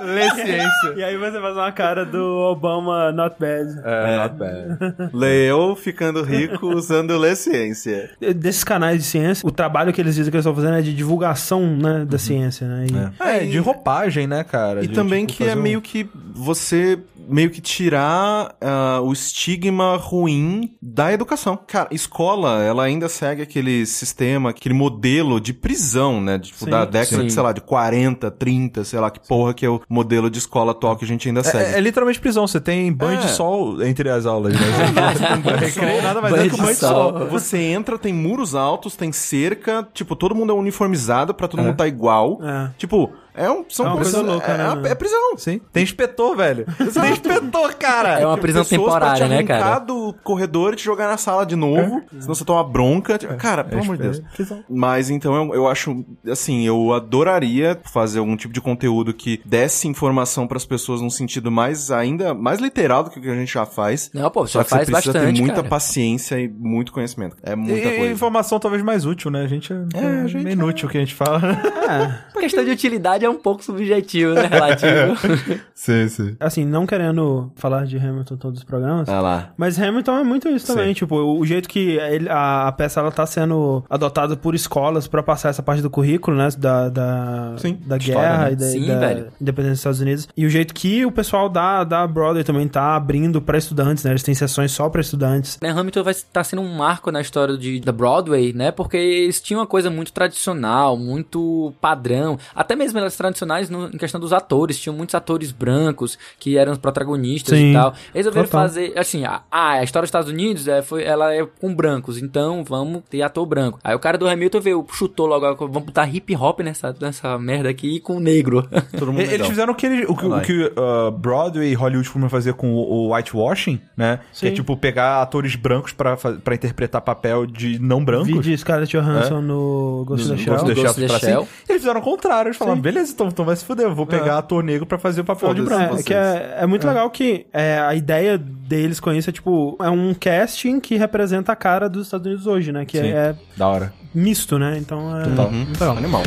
Lê ciência. e aí você faz uma cara do Obama not bad. É, not bad. Leo ficando rico usando Lê Ciência. Desses canais de ciência, o trabalho que eles dizem que eles estão fazendo é de divulgação, né, da ciência, né? E- É, de roupagem, né, cara? E De, também tipo, que é um- meio que você meio que tirar ah, o estigma ruim da educação. Cara, escola, ela ainda segue aquele sistema, aquele modelo de prisão, né? Tipo, Sim. da década, Sim. de, sei lá, de 40, 30, sei lá, que porra que é o modelo de escola atual que a gente ainda segue. É, é literalmente prisão. Você tem banho É. de sol entre as aulas, né? Recreio nada mais é Banho que de banho de sol. sol. Você entra, tem muros altos, tem cerca, tipo, todo mundo é uniformizado pra todo mundo tá igual. É. Tipo, é um, são É uma coisas- coisa louca, é, né? é, é prisão. Sim. Tem inspetor, velho. Tem inspetor, cara. É uma prisão pessoas temporária, pra te né, cara? do corredor e te jogar na sala de novo, senão você toma bronca. Tipo, cara, pelo amor de Deus. Mas então eu, eu acho, assim, eu adoraria fazer algum tipo de conteúdo que desse informação pras pessoas num sentido mais, ainda, mais literal do que o que a gente já faz. Não, pô, Só já faz você precisa bastante, ter muita cara. paciência e muito conhecimento. É muita E, coisa. informação talvez mais útil, né? A gente é, a gente meio inútil o que a gente fala. É. A questão de utilidade é um pouco subjetivo, né? Relativo. sim, sim. Assim, não querendo falar de Hamilton todos os programas. Ah lá. Mas Hamilton é muito isso também, Sim. tipo, o jeito que ele- a, a peça ela tá sendo adotada por escolas pra passar essa parte do currículo, né, da, da, Sim, da história, guerra né? e da, Sim, da velho. independência dos Estados Unidos. E o jeito que o pessoal da, da Broadway também tá abrindo pra estudantes, né, eles têm sessões só pra estudantes. né, Hamilton vai estar sendo um marco na história de, da Broadway, né? Porque eles tinham uma coisa muito tradicional, muito padrão. Até mesmo elas tradicionais no, em questão dos atores. Tinham muitos atores brancos que eram os protagonistas Sim, e tal. Eles resolveram total. fazer, assim, a, ah, a história dos Estados Unidos é, foi, ela é com brancos, então vamos ter ator branco. Aí o cara do Hamilton veio, chutou logo, "Ah, vamos botar hip hop nessa, nessa merda aqui e com negro. Todo mundo Eles legal. fizeram o que, ele- o que, o que uh, Broadway e Hollywood costumam fazer com o, o whitewashing, né? Que é Sim. tipo pegar atores brancos pra, pra interpretar papel de não brancos. Vi de Scarlett Johansson no Ghost in the Shell. Ghost in the Shell. cima. Eles fizeram o contrário. Eles falaram, beleza, então, então vai se fuder. Eu vou pegar ator negro pra fazer o papel de branco. É, que é, é muito legal que é, a ideia deles com isso é tipo, é um casting que representa a cara dos Estados Unidos hoje, né? Que Sim. é, é Da hora. misto, né? Então é. Total. Uhum. legal. Animal.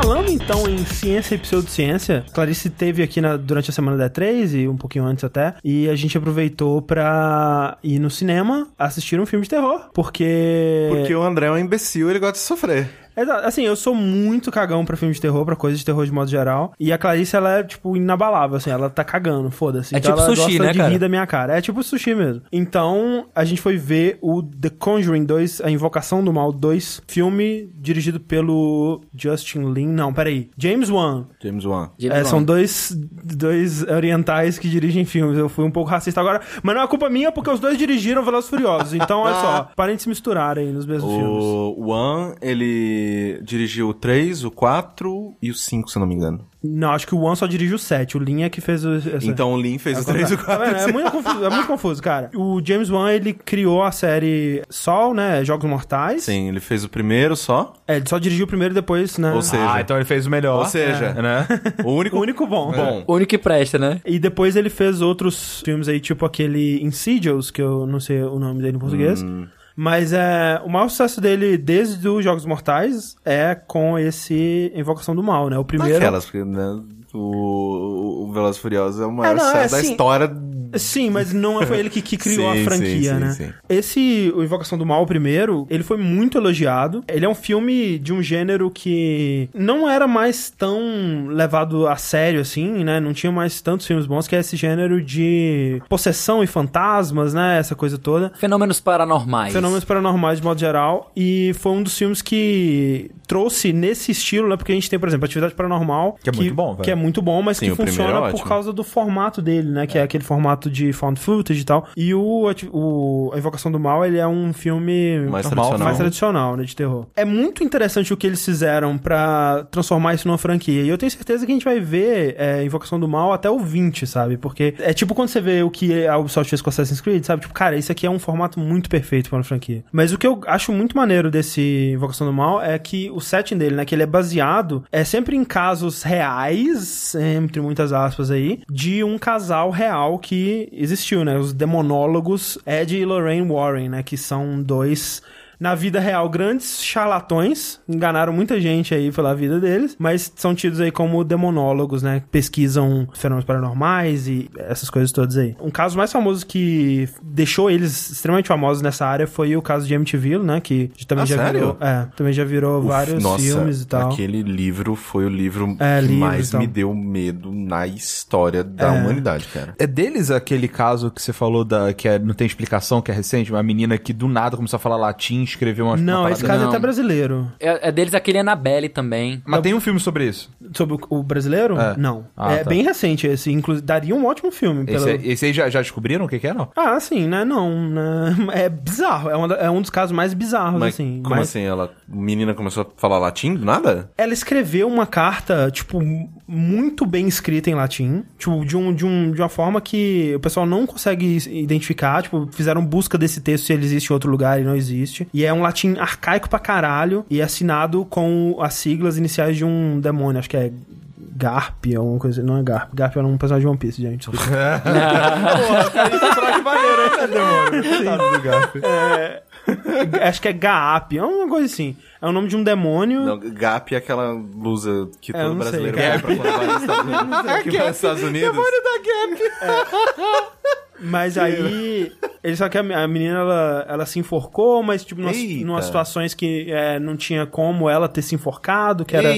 Falando então em ciência e pseudociência, Clarice teve aqui na- durante a semana da E3 e um pouquinho antes até, e a gente aproveitou pra ir no cinema assistir um filme de terror, porque... Porque o André é um imbecil, ele gosta de sofrer. Exato. Assim, eu sou muito cagão pra filme de terror, pra coisas de terror de modo geral. E a Clarice, ela é, tipo, inabalável, assim. Ela tá cagando, foda-se. É Então tipo ela sushi, gosta né, de cara? rir da minha cara. É tipo sushi mesmo. Então, a gente foi ver o The Conjuring 2, A Invocação do Mal 2, filme dirigido pelo Justin Lin. Não, peraí. James Wan. James Wan. James É, Wan. são dois, dois orientais que dirigem filmes. Eu fui um pouco racista agora, mas não é culpa minha porque os dois dirigiram Velozes e Furiosos. Então, olha só, parem de se misturarem nos mesmos filmes. O Wan, ele dirigiu o 3, o 4 e o 5, se eu não me engano. Não, acho que o One só dirige o 7. O Lin é que fez o. Essa... Então o Lin fez o 3 e o Tá 4. vendo? É muito, confuso, é muito confuso, cara. O James Wan, ele criou a série Sol, né? Jogos Mortais. Sim, ele fez o primeiro só. É, ele só dirigiu o primeiro e depois, né? Ou seja, Ah, então ele fez o melhor. Ou seja, né? o único, o único bom. bom. O único que presta, né? E depois ele fez outros filmes aí, tipo aquele Insidious, que eu não sei o nome dele em português. Hum. Mas é, o maior sucesso dele desde os Jogos Mortais é com esse Invocação do Mal, né? O primeiro. Aquelas, porque, né, o, o Velozes e Furiosos é o maior É, não, sucesso é, da sim. história. Sim, mas não foi ele que, que criou Sim, a franquia, sim, sim, né? sim. Esse, o Invocação do Mal, primeiro, ele foi muito elogiado. Ele é um filme de um gênero que não era mais tão levado a sério, assim, né? Não tinha mais tantos filmes bons, que é esse gênero de possessão e fantasmas, né? Essa coisa toda. Fenômenos paranormais. Fenômenos paranormais de modo geral. E foi um dos filmes que trouxe nesse estilo, né? Porque a gente tem, por exemplo, Atividade Paranormal. Que é muito bom, velho. Que é muito bom, mas Sim, que funciona é por causa do formato dele, né? Que é, aquele formato de found footage e tal. E o, o A Invocação do Mal, ele é um filme Mais Normal, tradicional. mais tradicional, né, de terror. É muito interessante o que eles fizeram pra transformar isso numa franquia. E eu tenho certeza que a gente vai ver é, Invocação do Mal até o 20, sabe? Porque é tipo quando você vê o que a Ubisoft fez com Assassin's Creed, sabe? Tipo, cara, isso aqui é um formato muito perfeito para uma franquia. Mas o que eu acho muito maneiro desse Invocação do Mal é que o setting dele, né, que ele é baseado é sempre em casos reais, entre muitas aspas aí, de um casal real que existiu, né? Os demonólogos Ed e Lorraine Warren, né, que são dois na vida real, grandes charlatões, enganaram muita gente aí pela vida deles, mas são tidos aí como demonólogos, né? que Pesquisam fenômenos paranormais e essas coisas todas aí. Um caso mais famoso que deixou eles extremamente famosos nessa área foi o caso de Amityville, né? Que também Ah, já sério? virou. É, também já virou Uf, vários nossa, filmes e tal. Aquele livro foi o livro É, que livro mais e tal. me deu medo na história da É. humanidade, cara. É deles aquele caso que você falou da que é- não tem explicação, que é recente, uma menina que do nada começou a falar latim, escreveu uma Não, uma esse caso é Não. até brasileiro. É, é deles aquele Annabelle também. Mas tem um filme sobre isso. Sobre o, o brasileiro? É. Não. Ah, é tá. bem recente esse. Inclusive, daria um ótimo filme. Esse, esse aí já, já descobriram o que, que é, não? Ah, sim, né? Não, né? É bizarro. É, uma é um dos casos mais bizarros, Mas assim. como Mas assim? Ela, a menina começou a falar latim do nada? Ela escreveu uma carta, tipo, muito bem escrita em latim. Tipo, de, um, de, um, de uma forma que o pessoal não consegue identificar. Tipo, fizeram busca desse texto se ele existe em outro lugar e não existe. E é um latim arcaico pra caralho. E é assinado com as siglas iniciais de um demônio. Acho que é Garp, alguma coisa. Não é Garp. Garp era um personagem de One Piece, gente. Desculpa. É, acho que é Gaap. É uma coisa assim. É o nome de um demônio. Não, GAP é aquela blusa que É, todo sei, brasileiro cara. vai pra quando vai nos Estados Unidos. que vai nos Estados Unidos. Mas aí. Ele só que a a menina ela, ela se enforcou, mas tipo, numas, situações que é, não tinha como ela ter se enforcado, que era.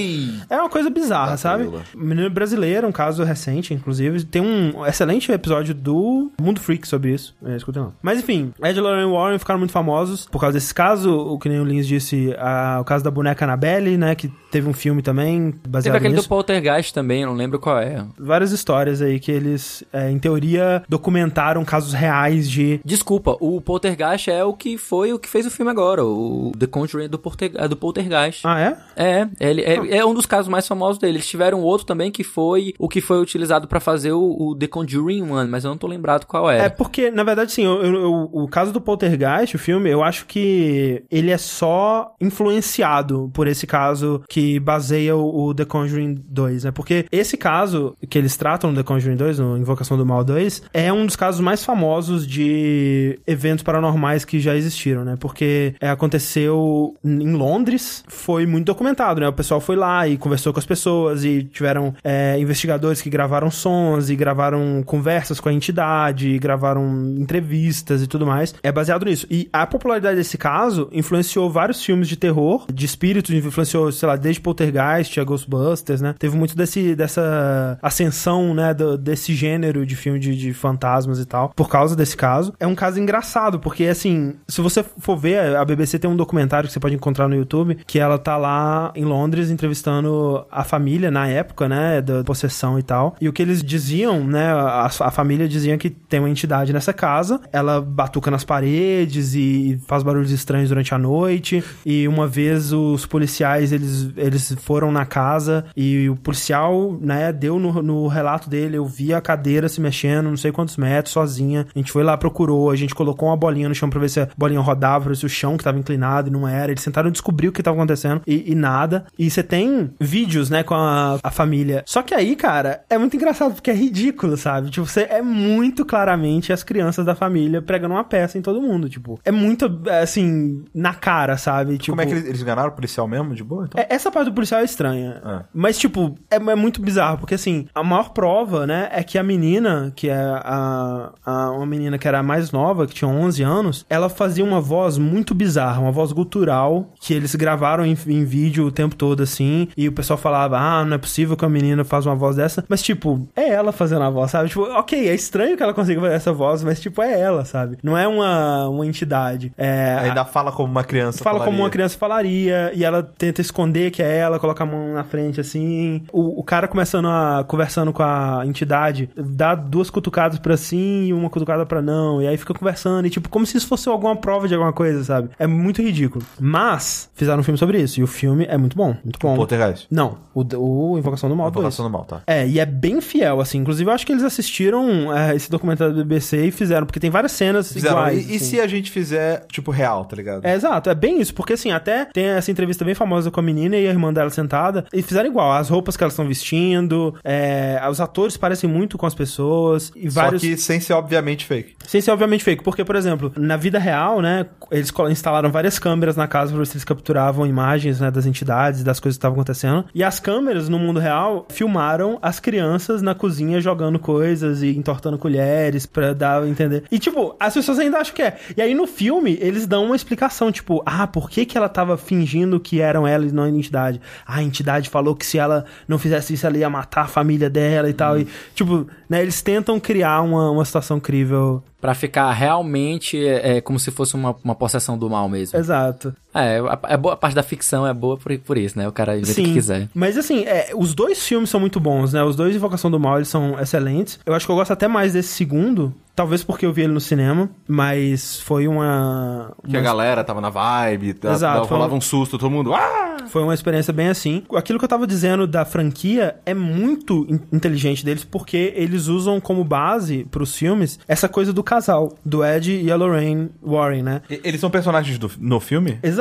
É uma coisa bizarra, Tá, sabe? Camila. Menina brasileira, um caso recente, inclusive. Tem um excelente episódio do Mundo Freak sobre isso. É, escutem lá. Mas enfim, Ed e Lorraine Warren ficaram muito famosos por causa desse caso. O que nem o Lins disse, a- o caso da boneca Annabelle, né? Que teve um filme também baseado Teve aquele nisso do Poltergeist também, eu não lembro qual é. várias histórias aí que eles, é, em teoria, documentaram casos reais de. Desculpa, o Poltergeist é o que foi o que fez o filme agora, o The Conjuring do, Porter, do Poltergeist. Ah, é? É, ele é, é um dos casos mais famosos dele. Eles tiveram outro também que foi o que foi utilizado pra fazer o, o The Conjuring One, mas eu não tô lembrado qual É é. porque, na verdade, sim, eu- eu- eu- o caso do Poltergeist, o filme, eu acho que ele é só influenciado por esse caso que baseia o, o The Conjuring 2, né? Porque esse caso que eles tratam no The Conjuring 2, no Invocação do Mal 2, é um dos casos mais famosos de eventos paranormais que já existiram, né? Porque é, aconteceu em Londres, foi muito documentado, né? O pessoal foi lá e conversou com as pessoas e tiveram é, investigadores que gravaram sons e gravaram conversas com a entidade, gravaram entrevistas e tudo mais. É baseado nisso. E a popularidade desse caso influenciou vários filmes de terror, de espíritos, influenciou, sei lá, desde Poltergeist a Ghostbusters, né? Teve muito desse, dessa ascensão, né, do- desse gênero de filme de, de fantasmas e tal, por causa desse caso. É um caso engraçado, porque, assim, se você for ver, a BBC tem um documentário que você pode encontrar no YouTube, que ela tá lá em Londres entrevistando a família na época, né, da possessão e tal. E o que eles diziam, né, a, a família dizia que tem uma entidade nessa casa, ela batuca nas paredes e faz barulhos estranhos durante a noite. E uma vez os policiais, eles, eles foram na casa e o policial, né, deu no, no relato dele, eu vi a cadeira se mexendo, não sei quantos metros, sozinha. A gente foi lá, procurou, a gente colocou uma bolinha no chão pra ver se a bolinha rodava, pra ver se o chão que tava inclinado e não era. Eles tentaram descobrir o que tava acontecendo e, e nada. E você tem vídeos, né, com a, a família. Só que aí, cara, é muito engraçado porque é ridículo, sabe? Tipo, você é muito claramente as crianças da família pregando uma peça em todo mundo, tipo. É muito, assim, na cara, sabe? Tipo, Como é que eles, eles enganaram o policial mesmo, de boa? Então? é, essa parte do policial é estranha. Ah. Mas, tipo, é, é muito bizarro, porque assim, a maior prova, né, é que a menina, que é a, a- uma menina que era a mais mais nova, que tinha 11 anos, ela fazia uma voz muito bizarra, uma voz gutural, que eles gravaram em, em vídeo o tempo todo, assim, e o pessoal falava, ah, não é possível que uma menina faz uma voz dessa, mas, tipo, é ela fazendo a voz, sabe? Tipo, ok, é estranho que ela consiga fazer essa voz, mas, tipo, é ela, sabe? Não é uma, uma entidade. É, Ainda fala como uma criança. Fala como falaria. uma criança falaria, e ela tenta esconder que é ela, coloca a mão na frente assim. O, o cara começando a. conversando com a entidade, dá duas cutucadas pra sim e uma cutucada pra não. E aí fica conversando, e tipo, como se isso fosse alguma prova de alguma coisa, sabe? É muito ridículo. Mas, fizeram um filme sobre isso, e o filme é muito bom. Muito bom. Poltergeist. Não, o, o Invocação do Mal 2. Invocação do mal, tá. É, e é bem fiel, assim. Inclusive, eu acho que eles assistiram é, esse documentário do BBC e fizeram, porque tem várias cenas Fizeram. iguais. e, e assim. se a gente fizer, tipo, real, tá ligado? É, exato, é bem isso, porque assim, até tem essa entrevista bem famosa com a menina e a irmã dela sentada, e fizeram igual, as roupas que elas estão vestindo, é, os atores parecem muito com as pessoas, e Só vários... que sem ser obviamente fake. Sem ser obviamente fake, porque, por exemplo, na vida real, né, eles instalaram várias câmeras na casa pra ver se eles capturavam imagens, né, das entidades, das coisas que estavam acontecendo, e as câmeras, no mundo real, filmaram as crianças na cozinha jogando coisas e entortando colheres pra dar a entender. E, tipo, as pessoas ainda acham que é. E aí, no filme, eles dão uma explicação, tipo, ah, por que que ela tava fingindo que eram ela e não a entidade? Ah, a entidade falou que se ela não fizesse isso, ela ia matar a família dela e tal. E, tipo, né, eles tentam criar uma, uma situação crível. Pra ficar realmente é, é, como se fosse uma, uma possessão do mal mesmo. Exato. É, a, a boa a parte da ficção é boa por, por isso, né? O cara inventa o que quiser. Mas assim, é, os dois filmes são muito bons, né? Os dois Invocação do Mal, eles são excelentes. Eu acho que eu gosto até mais desse segundo. Talvez porque eu vi ele no cinema, mas foi uma. Que a uma- galera tava na vibe, Exato, rolava foi um- um susto, todo mundo. Ah! Foi uma experiência bem assim. Aquilo que eu tava dizendo da franquia é muito in- inteligente deles, porque eles usam como base pros filmes essa coisa do casal, do Ed e a Lorraine Warren, né? E- Eles são personagens do- no filme? Exato.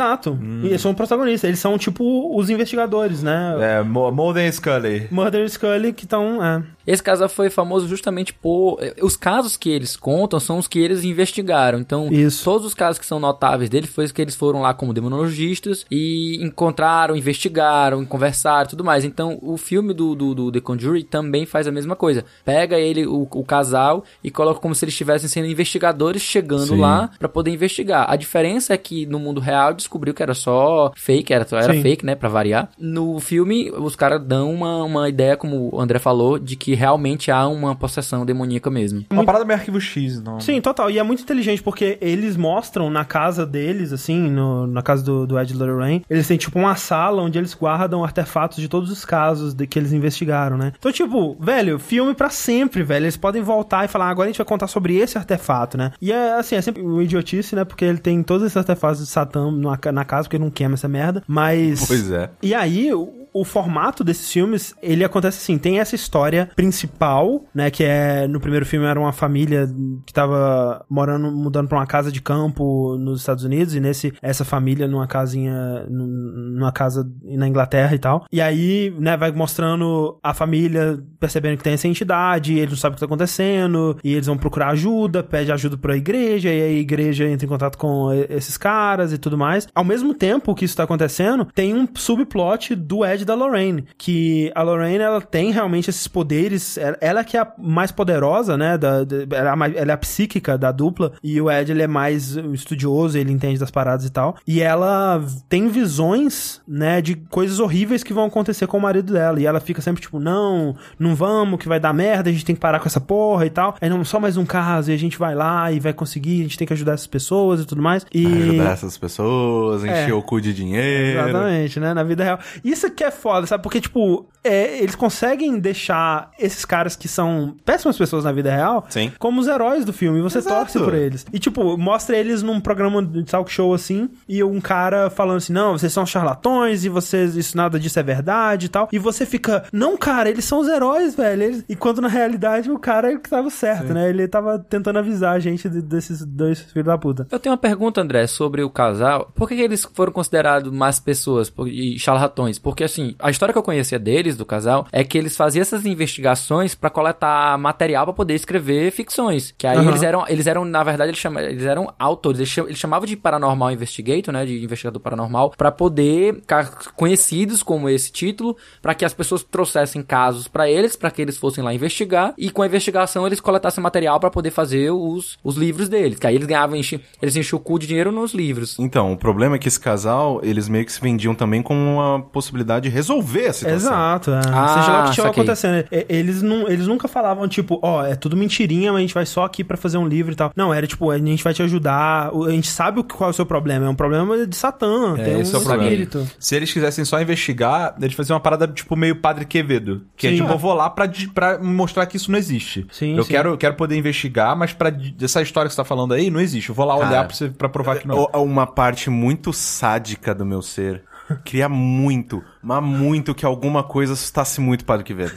E eles são protagonistas, eles são tipo os investigadores, né? É, Mulder e Scully. Murder e Scully que estão. É. Esse casal foi famoso justamente por. eh, Os casos que eles contam são os que eles investigaram. Então, Isso. todos os casos que são notáveis deles foi que eles foram lá como demonologistas e encontraram, investigaram, conversaram e tudo mais. Então, o filme do, do, do The Conjuring também faz a mesma coisa. Pega ele, o, o casal, e coloca como se eles estivessem sendo investigadores chegando Sim. lá pra poder investigar. A diferença é que no mundo real descobriu que era só fake, era, era Sim. fake, né? Pra variar. No filme, os caras dão uma, uma ideia, como o André falou, de que realmente há uma possessão demoníaca mesmo. Uma parada meio arquivo X, não. Sim, total. E é muito inteligente porque eles mostram na casa deles, assim, no- na casa do, do Ed Lorraine, eles têm tipo uma sala onde eles guardam artefatos de todos os casos de, que eles investigaram, né? Então, tipo, velho, filme pra sempre, velho. Eles podem voltar e falar, "Ah, agora a gente vai contar sobre esse artefato, né? E é assim, é sempre uma idiotice, né? Porque ele tem todos esses artefatos de Satã na, na casa, porque ele não queima essa merda. Mas. Pois é. E aí, o, formato desses filmes, ele acontece assim, tem essa história principal, né, que é, no primeiro filme era uma família que tava morando, mudando pra uma casa de campo nos Estados Unidos, e nesse, essa família numa casinha, num- numa casa na Inglaterra e tal. E aí, né, vai mostrando a família percebendo que tem essa entidade, eles não sabem o que tá acontecendo, e eles vão procurar ajuda, pede ajuda pra igreja, e aí a igreja entra em contato com esses caras e tudo mais. Ao mesmo tempo que isso tá acontecendo, tem um subplot do Ed da Lorraine, que a Lorraine, ela tem realmente esses poderes, ela- ela que é a mais poderosa, né, da, da- ela, é ela é a psíquica da dupla, e o Ed, ele é mais estudioso, ele entende das paradas e tal, e ela tem visões, né, de coisas horríveis que vão acontecer com o marido dela, e ela fica sempre tipo, não, não vamos, que vai dar merda, a gente tem que parar com essa porra e tal, aí não, só mais um caso, e a gente vai lá e vai conseguir, a gente tem que ajudar essas pessoas e tudo mais, e... Ajudar essas pessoas, encher É. o cu de dinheiro. Exatamente, né? Na vida real. Isso que é foda, sabe? Porque, tipo, é, eles conseguem deixar esses caras que são péssimas pessoas na vida real Sim. como os heróis do filme. E você Exato. torce por eles. E, tipo, mostra eles num programa de talk show assim, e um cara falando assim: não, vocês são charlatões e vocês, isso nada disso é verdade e tal. E você fica, não, cara, eles são os heróis, velho. Eles- E quando na realidade o cara é que tava certo, né? Ele tava tentando avisar a gente de- desses dois filhos da puta. Eu tenho uma pergunta, André, sobre o casal. Por que, que eles foram considerados más pessoas por- e charlatões? Porque, assim, assim, a história que eu conhecia deles, do casal, é que eles faziam essas investigações pra coletar material pra poder escrever ficções. Que aí Aham. eles eram, eles eram, na verdade, eles, chama, eles eram autores, eles, cham- eles chamavam de paranormal investigator, né, de investigador paranormal, pra poder ficar conhecidos como esse título, pra que as pessoas trouxessem casos pra eles, pra que eles fossem lá investigar, e com a investigação eles coletassem material pra poder fazer os, os livros deles. Que aí eles ganhavam, enchi, eles enchiam o cu de dinheiro nos livros. Então, o problema é que esse casal, eles meio que se vendiam também com uma possibilidade de resolver a situação. Exato, é. Ah, Seja lá o que estiver acontecendo. Eles, não, eles nunca falavam, tipo, ó, é tudo mentirinha, mas a gente vai só aqui pra fazer um livro e tal. Não, era tipo, a gente vai te ajudar, o- a gente sabe o que- qual é o seu problema. É um problema de Satã, tem um esse é o problema. espírito. Se eles quisessem só investigar, eles faziam uma parada tipo meio Padre Quevedo. Que é Sim. tipo, eu vou lá pra, pra mostrar que isso não existe. Sim, eu sim. Quero, eu quero poder investigar, mas pra di- essa história que você tá falando aí, não existe. Eu vou lá olhar Cara, pra, você, pra provar que não. é. Uma parte muito sádica do meu ser queria muito, mas muito que alguma coisa assustasse muito o Padre Quevedo.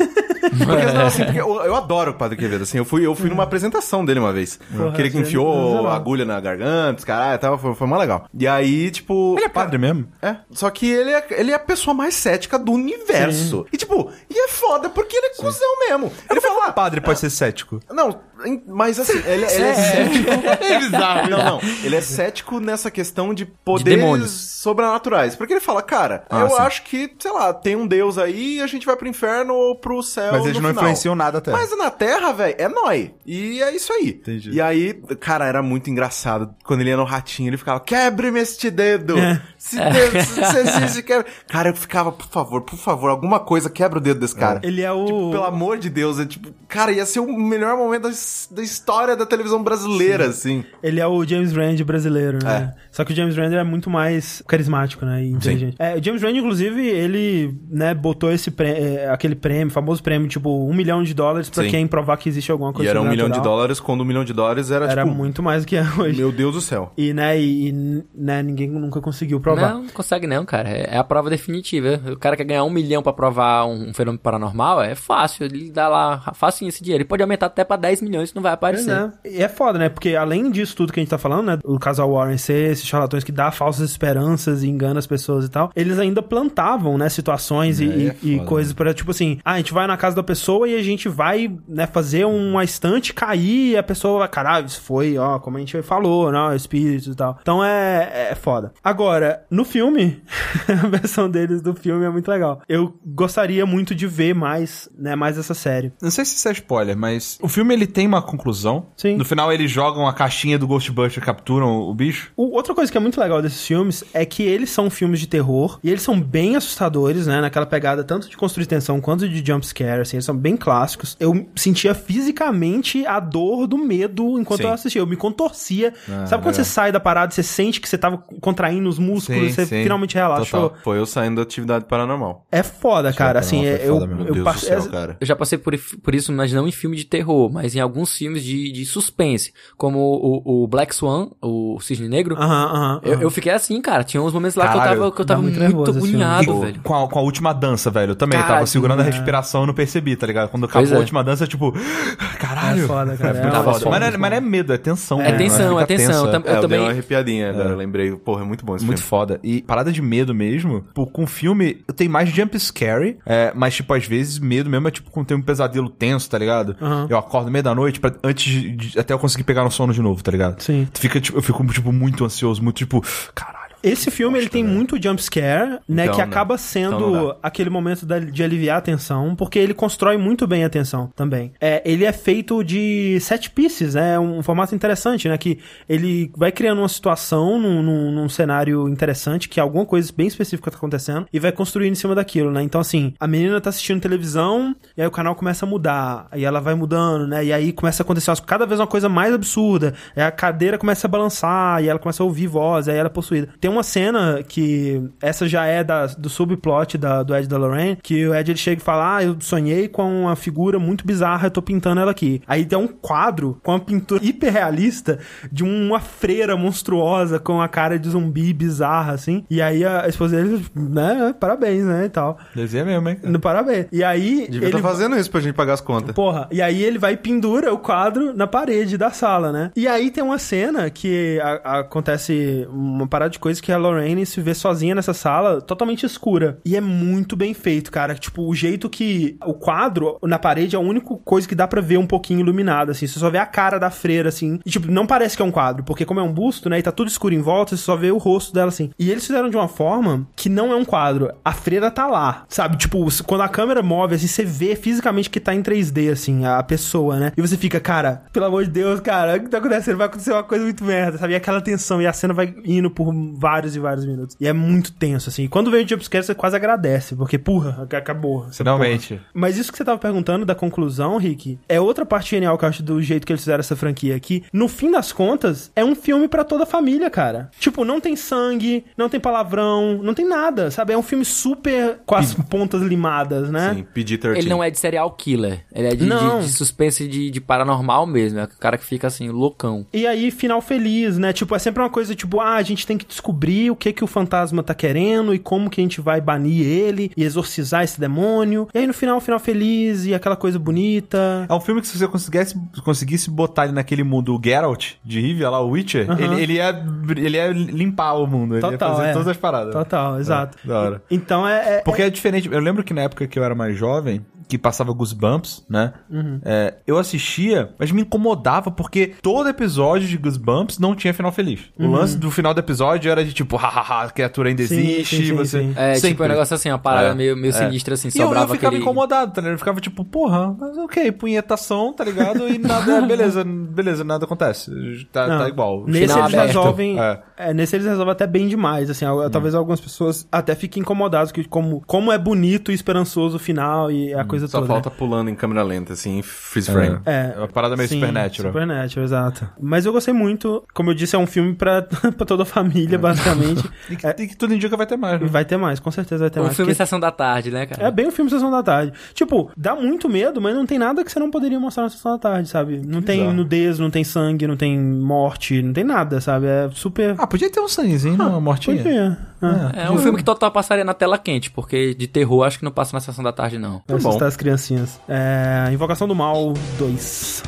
Porque, não, assim, porque eu, eu adoro o Padre Quevedo, assim, eu fui, eu fui numa apresentação dele uma vez. que ele que não enfiou não. a agulha na garganta, os caralho, e tal, foi, foi mó legal. E aí, tipo... Ele é padre mesmo? É, só que ele é, ele é a pessoa mais cética do universo. E tipo, e é foda porque ele é cuzão mesmo. Ele fala, ah, Padre pode ser cético. não, mas assim, ele, ele é cético. É bizarro. Não, não. Ele é cético nessa questão de poderes demônios. sobrenaturais. Porque ele fala, cara, Ah, eu sim. acho que, sei lá, tem um deus aí e a gente vai pro inferno ou pro céu. Mas eles no não final. influenciam nada até. Mas na Terra, velho, é nói. E é isso aí. Entendi. E aí, cara, era muito engraçado. Quando ele ia no ratinho, ele ficava, quebre-me este dedo. Se, dedo, se, se existe, quebra. Cara, eu ficava, por favor, por favor, alguma coisa quebra o dedo desse cara. Ele é o. Tipo, pelo amor de Deus, é tipo, cara, ia ser o melhor momento da, da história da televisão brasileira, assim. Ele é o James Rand brasileiro, né? Só que o James Rand é muito mais carismático, né? E inteligente. É, o James Rand, inclusive, ele, né, botou esse prê- é, aquele prêmio, famoso prêmio, tipo, um milhão de dólares pra Sim. quem provar que existe alguma E coisa era um milhão de dólares, quando um milhão de dólares era, Era tipo, muito mais do que é hoje. meu Deus do céu. E, né, e, e, né, ninguém nunca conseguiu provar. Não, não consegue não, cara. É é a prova definitiva. O cara quer ganhar um milhão pra provar um fenômeno paranormal, é fácil. Ele dá lá facinho esse dinheiro. Ele pode aumentar até pra 10 milhões que não vai aparecer. é. E é foda, né? Porque além disso tudo que a gente tá falando, né? O casal Warren ser esses charlatões que dá falsas esperanças e engana as pessoas e tal, eles ainda plantavam, né? Situações e, É, é e- e foda, coisas pra, tipo assim, ah, a gente vai na casa da pessoa e a gente vai, né, fazer uma estante cair e a pessoa vai, caralho, isso foi, ó, como a gente falou, né? Espíritos e tal. Então é, é foda. Agora, no filme, a versão deles do filme é muito legal. Eu gostaria muito de ver mais, né, mais essa série. Não sei se isso é spoiler, mas o filme ele tem uma conclusão. Sim. No final eles jogam a caixinha do Ghostbuster, capturam o bicho. O- outra coisa que é muito legal desses filmes é que eles são filmes de terror e eles são bem assustadores, né? Naquela pegada tanto de construir tensão quanto de jump scare, assim, eles são bem clássicos. Eu sentia fisicamente a dor do medo enquanto Sim. eu assistia. Eu me contorcia. Ah, Sabe quando legal. você sai da parada, você sente que você tava contraindo os músculos, Sim, você sim. finalmente relaxou. Total. Foi eu saindo da atividade paranormal. É foda, cara. Assim, eu, foda mesmo. eu, Meu Deus passo- do céu, é- cara. Eu já passei por, por isso, mas não em filme de terror, mas em alguns filmes de, de suspense. Como o, o Black Swan, o Cisne Negro. Aham, aham. Eu, aham. eu fiquei assim, cara. Tinha uns momentos lá que eu Caralho, tava, que eu tava muito agoniado, velho. Com a, com a última dança, velho. Eu também Caralho, tava segurando a é. respiração, eu não percebi, tá ligado? Quando acabou Pois a é. última dança, tipo, caralho. É foda, cara. É É foda. foda, Mas, não é, muito mas não é medo, é tensão. É né? tensão, é tensão. tensa. É, Eu eu, também- dei uma arrepiadinha agora, eu lembrei. Porra, é muito bom esse Muito filme. foda. E parada de medo mesmo, pô, com filme, eu tenho mais jump scare, é, mas, tipo, às vezes, medo mesmo é tipo quando tem um pesadelo tenso, tá ligado? Aham. Eu acordo meio da noite pra, antes de, de- até eu conseguir pegar no sono de novo, tá ligado? Sim. Tu Fica, tipo, eu fico, tipo, muito ansioso, muito, tipo, caralho. Esse filme ele tem muito jump scare, né? Então, que né? acaba Então sendo dá. aquele momento de aliviar a tensão, porque ele constrói muito bem a tensão também. É, ele é feito de set pieces, né? Um formato interessante, né? Que ele vai criando uma situação num, num- num cenário interessante, que alguma coisa bem específica tá acontecendo, e vai construindo em cima daquilo, né? Então, assim, a menina tá assistindo televisão, e aí o canal começa a mudar, aí ela vai mudando, né? E aí começa a acontecer cada vez uma coisa mais absurda, aí a cadeira começa a balançar, e ela começa a ouvir voz, aí ela é possuída. Tem uma cena que essa já é da, do subplot da, do Ed da Lorraine, que o Ed ele chega e fala: Ah, eu sonhei com uma figura muito bizarra, eu tô pintando ela aqui. Aí tem um quadro com uma pintura hiperrealista de uma freira monstruosa com a cara de zumbi bizarra, assim. E aí a esposa dele, né, parabéns, né, e tal. Desenha mesmo, hein? parabéns. E aí. Devia ele estar fazendo isso pra gente pagar as contas. Porra, e aí ele vai e pendura o quadro na parede da sala, né? E aí tem uma cena que a- acontece uma parada de coisas que a Lorraine se vê sozinha nessa sala, totalmente escura. E é muito bem feito, cara. Tipo, o jeito que o quadro na parede é a única coisa que dá pra ver um pouquinho iluminada, assim. Você só vê a cara da freira, assim. E, tipo, não parece que é um quadro, porque como é um busto, né, e tá tudo escuro em volta, você só vê o rosto dela, assim. E eles fizeram de uma forma que não é um quadro. A freira tá lá, sabe? Tipo, quando a câmera move, assim, você vê fisicamente que tá em 3D, assim, a pessoa, né? E você fica, cara, pelo amor de Deus, cara, o que tá acontecendo? Vai acontecer uma coisa muito merda, sabe? E aquela tensão, e a cena vai indo por vários e vários minutos. E é muito tenso, assim. E quando vem o jumpscare, você quase agradece, porque, porra, ac- acabou. Finalmente. porra. Mas isso que você tava perguntando da conclusão, Rick, é outra parte genial que eu acho do jeito que eles fizeram essa franquia aqui. No fim das contas, é um filme pra toda a família, cara. Tipo, não tem sangue, não tem palavrão, não tem nada, sabe? É um filme super com as pontas limadas, né? Sim, PG-13. Ele não é de serial killer. Ele é de, Não. de, de suspense de, de paranormal mesmo. É o cara que fica assim, loucão. E aí, final feliz, né? Tipo, é sempre uma coisa tipo, ah, a gente tem que descobrir o que que o fantasma tá querendo e como que a gente vai banir ele e exorcizar esse demônio. E aí, no final, final feliz e aquela coisa bonita. É um filme que se você conseguisse, conseguisse botar ele naquele mundo, o Geralt de Rivia, lá, o Witcher, ele, ele, ia, ele ia limpar o mundo. Ele ia Total, fazer é. todas as paradas. Total, exato. da hora. Então é. é- Porque é diferente. Eu lembro que na época que eu era mais jovem, que passava Goosebumps, né? Uhum. É, eu assistia, mas me incomodava porque todo episódio de Goosebumps não tinha final feliz. O lance do final do episódio era de tipo, hahaha, a criatura ainda Uhum. Sim, existe, sim, sim, você. sim. É, tipo, Sempre. um negócio assim, uma parada É, meio, meio é. sinistra, assim, E eu, eu sobrava ficava aquele... incomodado, tá ligado? Eu ficava tipo, porra, mas ok, punhetação, tá ligado? E nada, beleza, beleza, nada acontece. Tá, tá igual. Nesse Final eles aberto. resolvem. É. É, nesse eles resolvem até bem demais. Assim, al- talvez algumas pessoas até fiquem incomodadas que como, como é bonito e esperançoso o final e a coisa Só toda. falta pulando em câmera lenta, assim, freeze frame. É. É uma parada meio Sim, supernatural. Supernatural, exato. Mas eu gostei muito. Como eu disse, é um filme pra, pra toda a família, basicamente. E que, e que tudo indica que vai ter mais, E né? vai ter mais, com certeza vai ter Um mais. filme porque Sessão da Tarde, né, cara? É bem o filme Sessão da Tarde. Tipo, dá muito medo, mas não tem nada que você não poderia mostrar na Sessão da Tarde, sabe? Não tem bizarro. nudez, não tem sangue, não tem morte, não tem nada, sabe? É super. Ah, podia ter um sanguezinho, uma mortinha. Podia. Ah. É um filme que total passaria na tela quente, porque de terror acho que não passa na Sessão da Tarde, não. Vai bom. Assustar as criancinhas. É. Invocação do Mal 2.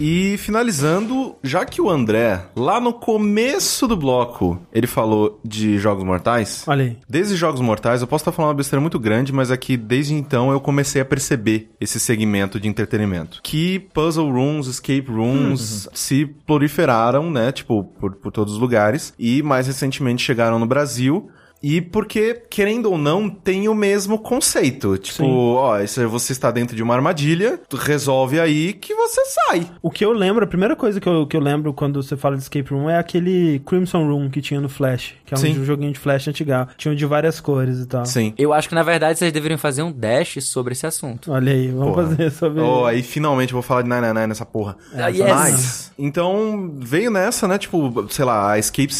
E finalizando, já que o André, lá no começo do bloco, ele falou de Jogos Mortais. Olha aí. Desde Jogos Mortais, eu posso estar falando uma besteira muito grande, mas é que desde então eu comecei a perceber esse segmento de entretenimento. Que puzzle rooms, escape rooms se proliferaram, né? Tipo, por, por todos os lugares. E mais recentemente chegaram no Brasil. E porque, querendo ou não, tem o mesmo conceito. Tipo, Sim. ó, isso, você está dentro de uma armadilha, resolve aí que você sai. O que eu lembro, a primeira coisa que eu, que eu lembro quando você fala de escape room é aquele Crimson Room que tinha no Flash, que é um Sim. joguinho de Flash antigo. Tinha de várias cores e tal. Sim. Eu acho que, na verdade, vocês deveriam fazer um dash sobre esse assunto. Olha aí, vamos Porra. fazer sobre. Oh, aí finalmente eu vou falar de 999 nessa porra. Ah, yes. Mas, então, veio nessa, né, tipo, sei lá, a Escape,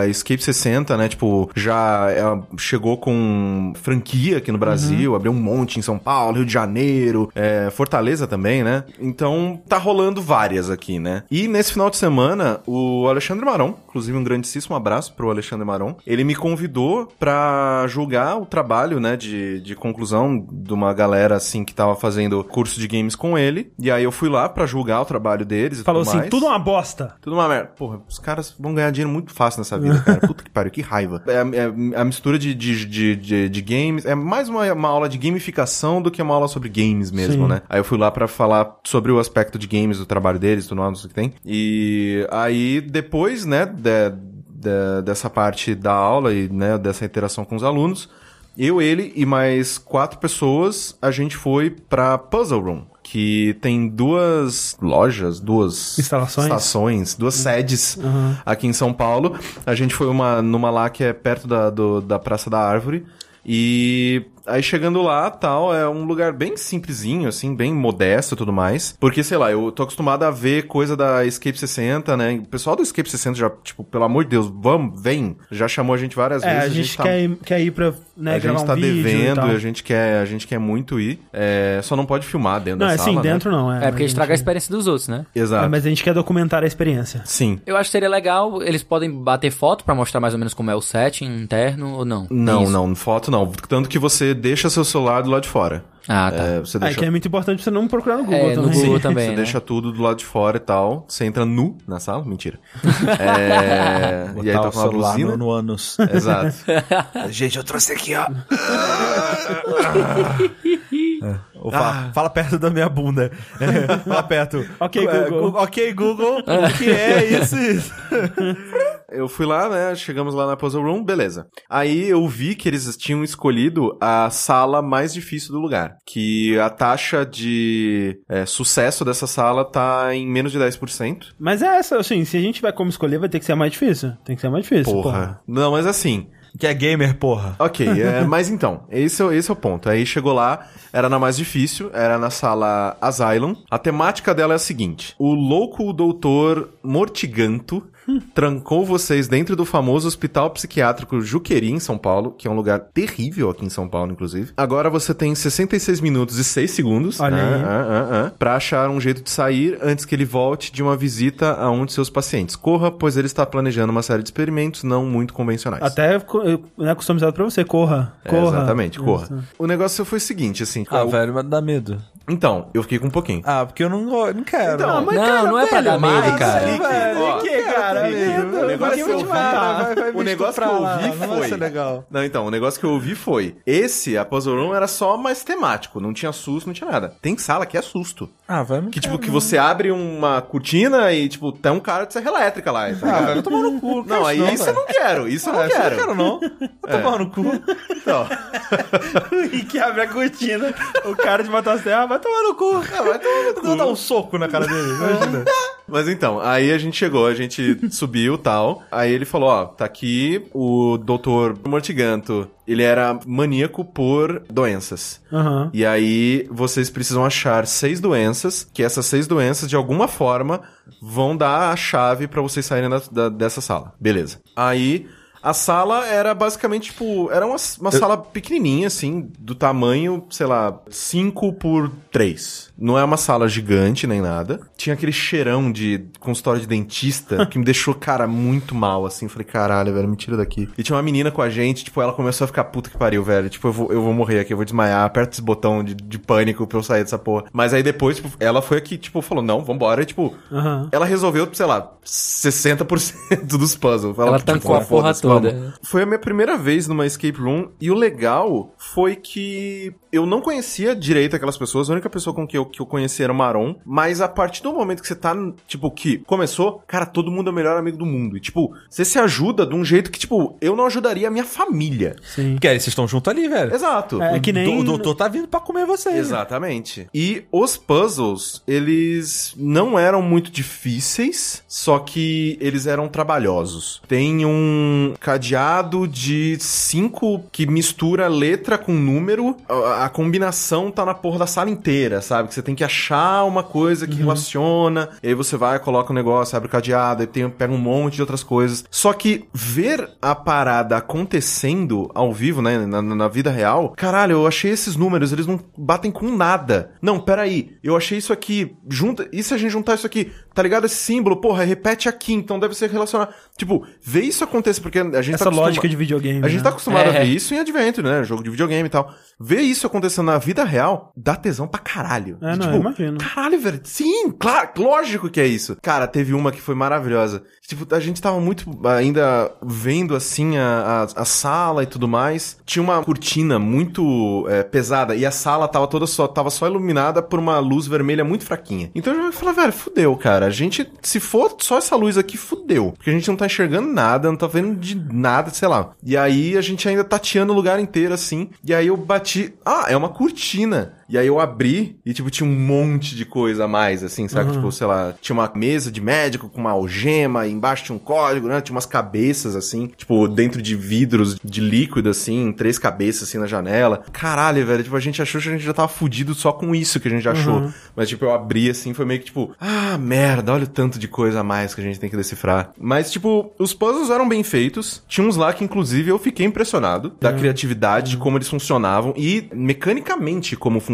a Escape 60, né, tipo, já é, chegou com franquia aqui no Brasil, abriu um monte em São Paulo, Rio de Janeiro, é, Fortaleza também, né? Então, tá rolando várias aqui, né? E nesse final de semana, o Alexandre Maron, inclusive um grandíssimo abraço pro Alexandre Maron, ele me convidou pra julgar o trabalho, né, de, de conclusão de uma galera, assim, que tava fazendo curso de games com ele. E aí eu fui lá pra julgar o trabalho deles Falou tudo assim, mais. tudo uma bosta. Tudo uma merda. Porra, os caras vão ganhar dinheiro muito fácil nessa vida, cara. Puta que pariu, que raiva. É, é a mistura de, de, de, de, de games. É mais uma, uma aula de gamificação do que uma aula sobre games mesmo, Sim. né? Aí eu fui lá pra falar sobre o aspecto de games, do trabalho deles, mais, não sei o que tem. E aí, depois, né, de- dessa parte da aula e, né, dessa interação com os alunos, eu, ele e mais quatro pessoas, a gente foi pra Puzzle Room. Que tem duas lojas, duas Instalações? estações, duas sedes aqui em São Paulo. A gente foi uma, numa lá que é perto da, do- da Praça da Árvore. E Aí chegando lá, tal, é um lugar bem simplesinho, assim, bem modesto e tudo mais. Porque, sei lá, eu tô acostumado a ver coisa da Escape 60, né? O pessoal do Escape 60 já, tipo, pelo amor de Deus, vamos, vem. Já chamou a gente várias É, vezes. a gente, tá- quer, ir, quer ir pra né, a gente tá um vídeo e devendo e a gente quer, a gente quer muito ir. É, só não pode filmar dentro Não, da é sala, assim, né? dentro não. É, É porque a estraga a gente- experiência dos outros, né? Exato. É, mas a gente quer documentar a experiência. Sim. Eu acho que seria legal, eles podem bater foto pra mostrar mais ou menos como é o setting interno ou não? Não, não, foto não. Tanto que você deixa seu celular do lado de fora. Ah, tá. É, você É, deixa que é muito importante você não procurar no Google É, no também. Google também, você né? deixa tudo do lado de fora e tal. Você entra nu na sala? Mentira. É, e aí Botar tá o com uma celular buzina. no, no ânus. Exato. Gente, eu trouxe aqui, ó. Ou fala, fala perto da minha bunda. É, fala perto. Ok, É, Google. Ok, Google. O que é isso? isso? Eu fui lá, né? Chegamos lá na Puzzle Room, beleza. Aí eu vi que eles tinham escolhido a sala mais difícil do lugar. Que a taxa de é, sucesso dessa sala tá em menos de 10%. Mas é essa, assim, se a gente tiver como escolher, vai ter que ser a mais difícil. Tem que ser a mais difícil. Porra. Não, mas assim, Que é gamer, porra. Ok, é, mas então, esse é, esse é o ponto. Aí chegou lá, era na mais difícil, era na sala Asylum. A temática dela é a seguinte: o louco doutor Mortiganto trancou vocês dentro do famoso hospital psiquiátrico Juqueri, em São Paulo, que é um lugar terrível aqui em São Paulo, inclusive. Agora você tem 66 minutos e 6 segundos Olha aí. ah, ah, ah, ah, pra achar um jeito de sair antes que ele volte de uma visita a um de seus pacientes. Corra, pois ele está planejando uma série de experimentos não muito convencionais. Até né, customizado pra você, corra. É, Corra. exatamente, corra. Isso. O negócio foi o seguinte, assim. Ah, o- velho, mas dá medo. Então, eu fiquei com um pouquinho. Ah, porque eu não, não quero. Então, Não, mas- não, não é pra dar medo, mas- cara. Lick, velho, ó, que, cara? Medo, o negócio vai que eu te vi, matar. vai- vai me o negócio que eu lá, ouvi vai foi... ser legal. Não, então, o negócio que eu ouvi foi... Esse, a Puzzle Room, era só mais temático. Não tinha susto, não tinha nada. Tem sala que é susto. Ah, velho, não Que, quero, tipo, que você abre uma cortina e, tipo, tem um cara de serra elétrica lá. Tá Ah, eu tomar no cu. Não, aí isso eu não quero. Isso eu não Ah, isso eu quero. não quero, não. Eu tomar no cu. Então, E que abre a cortina. O cara de matar terra vai tomar no cu. ah, vai tomar no cu. Vou dar um soco na cara dele, imagina. Mas então, aí a gente chegou, a gente subiu tal. Aí ele falou: Ó, tá aqui o doutor Mortiganto. Ele era maníaco por doenças. Aham. E aí vocês precisam achar seis doenças, que essas seis doenças, de alguma forma, vão dar a chave pra vocês saírem da- da- dessa sala. Beleza. Aí. A sala era basicamente, tipo, era uma, uma sala pequenininha, assim, do tamanho, sei lá, 5 por 3. Não é uma sala gigante nem nada. Tinha aquele cheirão de consultório de dentista que me deixou, cara, muito mal, assim. Falei, caralho, velho, me tira daqui. E tinha uma menina com a gente, tipo, ela começou a ficar puta que pariu, velho. Tipo, eu vou, eu vou morrer aqui, eu vou desmaiar, aperta esse botão de, de pânico pra eu sair dessa porra. Mas aí depois, tipo, ela foi aqui, tipo, falou, não, vambora. E, tipo, Aham. ela resolveu, sei lá, 60% dos puzzles. Ela tipo, tancou a "Ah, porra foda-se, toda." vamos. Foi a minha primeira vez numa escape room e o legal foi que eu não conhecia direito aquelas pessoas. A única pessoa com que eu, que eu conhecia era o Maron. Mas a partir do momento que você tá, tipo, que começou, cara, todo mundo é o melhor amigo do mundo. E, tipo, você se ajuda de um jeito que, tipo, eu não ajudaria a minha família. Sim. Porque aí vocês estão juntos ali, velho. Exato. É que nem- O doutor tá vindo pra comer vocês. Exatamente. E os puzzles, eles não eram muito difíceis, só que eles eram trabalhosos. Tem um cadeado de cinco que mistura letra com número. A, a combinação tá na porra da sala inteira, sabe? Que você tem que achar uma coisa que relaciona, e aí você vai, coloca o negócio, abre o cadeado, aí tem, pega um monte de outras coisas. Só que ver a parada acontecendo ao vivo, né, na, na vida real, caralho, eu achei esses números, eles não batem com nada. Não, peraí, eu achei isso aqui, junta, e se a gente juntar isso aqui, tá ligado? Esse símbolo, porra, repete aqui, então deve ser relacionado. Tipo, ver isso acontecer, porque a gente Essa tá lógica de videogame. a gente né? tá acostumado É. a ver isso em Adventure, né? Jogo de videogame e tal. Ver isso acontecendo na vida real dá tesão pra caralho. É, não, tipo, eu imagino. Caralho, velho. Sim, claro, lógico que é isso. Cara, teve uma que foi maravilhosa. Tipo, a gente tava muito ainda vendo assim a, a, a sala e tudo mais. Tinha uma cortina muito é, pesada e a sala tava toda só, tava só iluminada por uma luz vermelha muito fraquinha. Então eu já falei, velho, fudeu, cara. A gente, se for só essa luz aqui, fudeu. Porque a gente não tá enxergando nada, não tá vendo de nada, sei lá. E aí a gente ainda tateando o lugar inteiro assim. E aí eu bati. Ah, é uma cortina. E aí eu abri e, tipo, tinha um monte de coisa a mais, assim, sabe? Tipo, sei lá, tinha uma mesa de médico com uma algema, e embaixo tinha um código, né? Tinha umas cabeças, assim, tipo, dentro de vidros de líquido, assim, três cabeças, assim, na janela. Caralho, velho, tipo, a gente achou que a gente já tava fudido só com isso que a gente achou. Mas, tipo, eu abri, assim, foi meio que, tipo, ah, merda, olha o tanto de coisa a mais que a gente tem que decifrar. Mas, tipo, os puzzles eram bem feitos. Tinha uns lá que, inclusive, eu fiquei impressionado da criatividade, de como eles funcionavam e mecanicamente como funcionavam.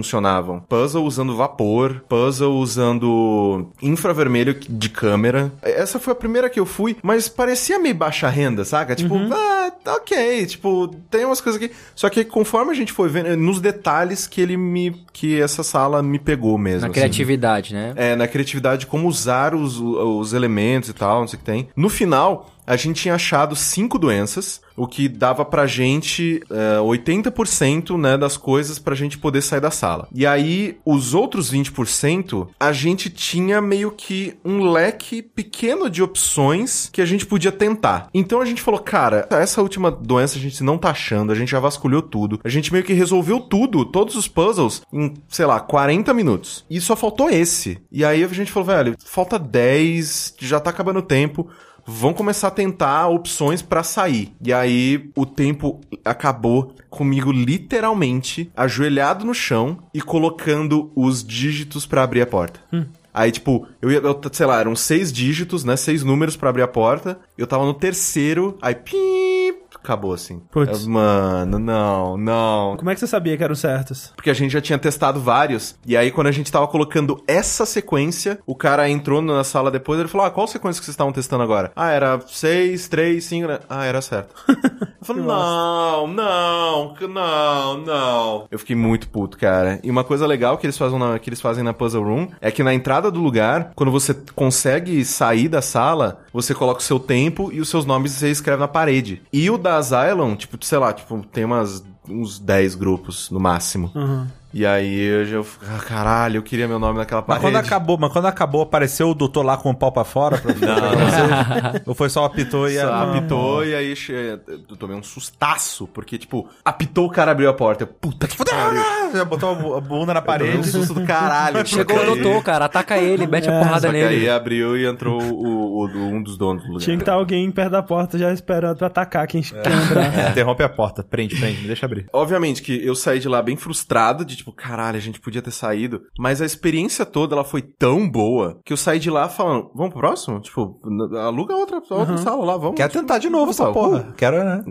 Puzzle usando vapor, puzzle usando infravermelho de câmera. Essa foi a primeira que eu fui, mas parecia meio baixa renda, saca? Tipo, ah, tá ok, tipo, tem umas coisas aqui. Só que conforme a gente foi vendo, nos detalhes que ele me. que essa sala me pegou mesmo. Na assim. criatividade, né? É, na criatividade, como usar os, os elementos e tal, não sei o que tem. No final, a gente tinha achado cinco doenças, o que dava pra gente é, 80% né, das coisas pra gente poder sair da sala. E aí, os outros 20%, a gente tinha meio que um leque pequeno de opções que a gente podia tentar. Então a gente falou, cara, essa última doença a gente não tá achando, a gente já vasculhou tudo. A gente meio que resolveu tudo, todos os puzzles, em, sei lá, 40 minutos. E só faltou esse. E aí a gente falou, velho, falta 10, já tá acabando o tempo vão começar a tentar opções pra sair. E aí o tempo acabou comigo literalmente ajoelhado no chão e colocando os dígitos pra abrir a porta. Aí, tipo, eu ia, eu, sei lá, eram seis dígitos, né? Seis números pra abrir a porta. Eu tava no terceiro, aí pim, acabou assim. Putz. Mano, não, não. Como é que você sabia que eram certos? Porque a gente já tinha testado vários. E aí, quando a gente tava colocando essa sequência, o cara entrou na sala depois ele falou: Ah, qual sequência que vocês estavam testando agora? Ah, era 6, 3, 5. né? Ah, era certo. Eu falei, não, não, não, não. Eu fiquei muito puto, cara. E uma coisa legal que eles fazem na, que eles fazem na Puzzle Room é que na entrada do lugar, quando você consegue sair da sala, você coloca o seu tempo e os seus nomes você escreve na parede. E o da Asylum, tipo, sei lá, tipo, tem umas uns 10 grupos no máximo. E aí eu já. Ah, caralho, eu queria meu nome naquela Mas parede. quando acabou, mas quando acabou, apareceu o doutor lá com o pau pra fora? Pra... Não, Ou foi só apitou e... Só apitou e aí che- eu tomei um sustaço, porque, tipo, apitou o cara abriu a porta. Eu, Puta que pariu. Ah, Já botou a bunda na tomei um parede. susto do caralho. Chegou o doutor, cara, ataca ele, mete a porrada Só que aí nele. abriu e entrou o, o- um dos donos do lugar. Tinha que estar alguém perto da porta já esperando pra atacar quem quer entrar. Interrompe a porta. Prende, prende, me deixa abrir. Obviamente que eu saí de lá bem frustrado, de tipo, caralho, a gente podia ter saído. Mas a experiência toda, ela foi tão boa, que eu saí de lá falando, vamos pro próximo? Tipo, aluga outra, outra sala lá, vamos. Quero tentar de novo essa porra. Quero, né?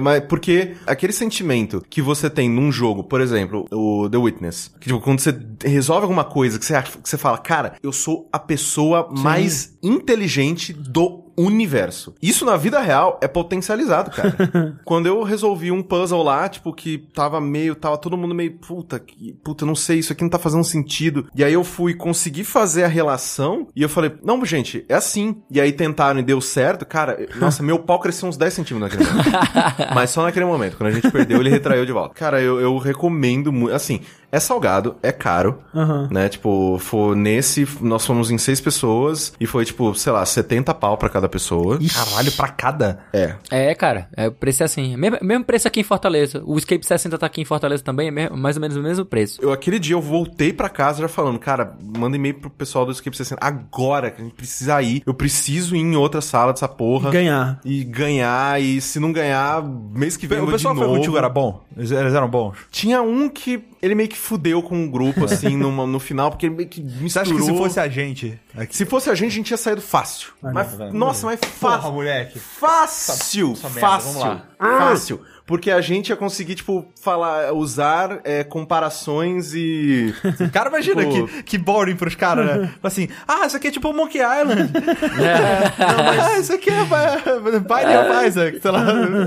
Mas porque aquele sentimento que você tem num jogo, por exemplo, o The Witness, que tipo, quando você resolve alguma coisa que você, que você fala, cara, eu sou a pessoa mais inteligente do universo. Isso na vida real é potencializado, cara. Quando eu resolvi um puzzle lá, tipo, que tava meio, tava todo mundo meio, puta, que, puta, não sei, isso aqui não tá fazendo sentido. E aí eu fui conseguir fazer a relação e eu falei, não, gente, é assim. E aí tentaram e deu certo, cara, nossa, meu pau cresceu uns 10 centímetros naquele momento. Mas só naquele momento. Quando a gente perdeu, ele retraiu de volta. Cara, eu, eu recomendo muito. Assim, é salgado, é caro, Aham. né? Tipo, foi nesse. Nós fomos em seis pessoas e foi, tipo, sei lá, 70 pau pra cada pessoa. Caralho, pra cada. É. É, cara, é, o preço é assim. Mesmo, mesmo preço aqui em Fortaleza. O Escape 60 tá aqui em Fortaleza também, é mesmo- mais ou menos o mesmo preço. Eu, aquele dia eu voltei pra casa já falando, cara, manda e-mail pro pessoal do Escape 60. Agora que a gente precisa ir. Eu preciso ir em outra sala dessa porra. Ganhar. E ganhar. E se não ganhar, mês que vem eu O vou de pessoal foi novo. contigo, era bom? Eles eles eram bons? Tinha um que ele meio que fudeu com o grupo, assim, numa- no final, porque meio que misturou. Você acha que se fosse a gente... Se fosse a gente, a gente tinha saído fácil. mas, velho. nossa, mas Porra, fácil. moleque. Fácil, Essa merda, fácil, vamos lá. fácil. Porque a gente ia conseguir, tipo, falar, usar é, comparações e... Cara, imagina Tipo- que, que boring pros caras, né? assim, ah, isso aqui é tipo Monkey Island. Não, mas... Ah, isso aqui é Bi- Binding of Isaac, sei lá.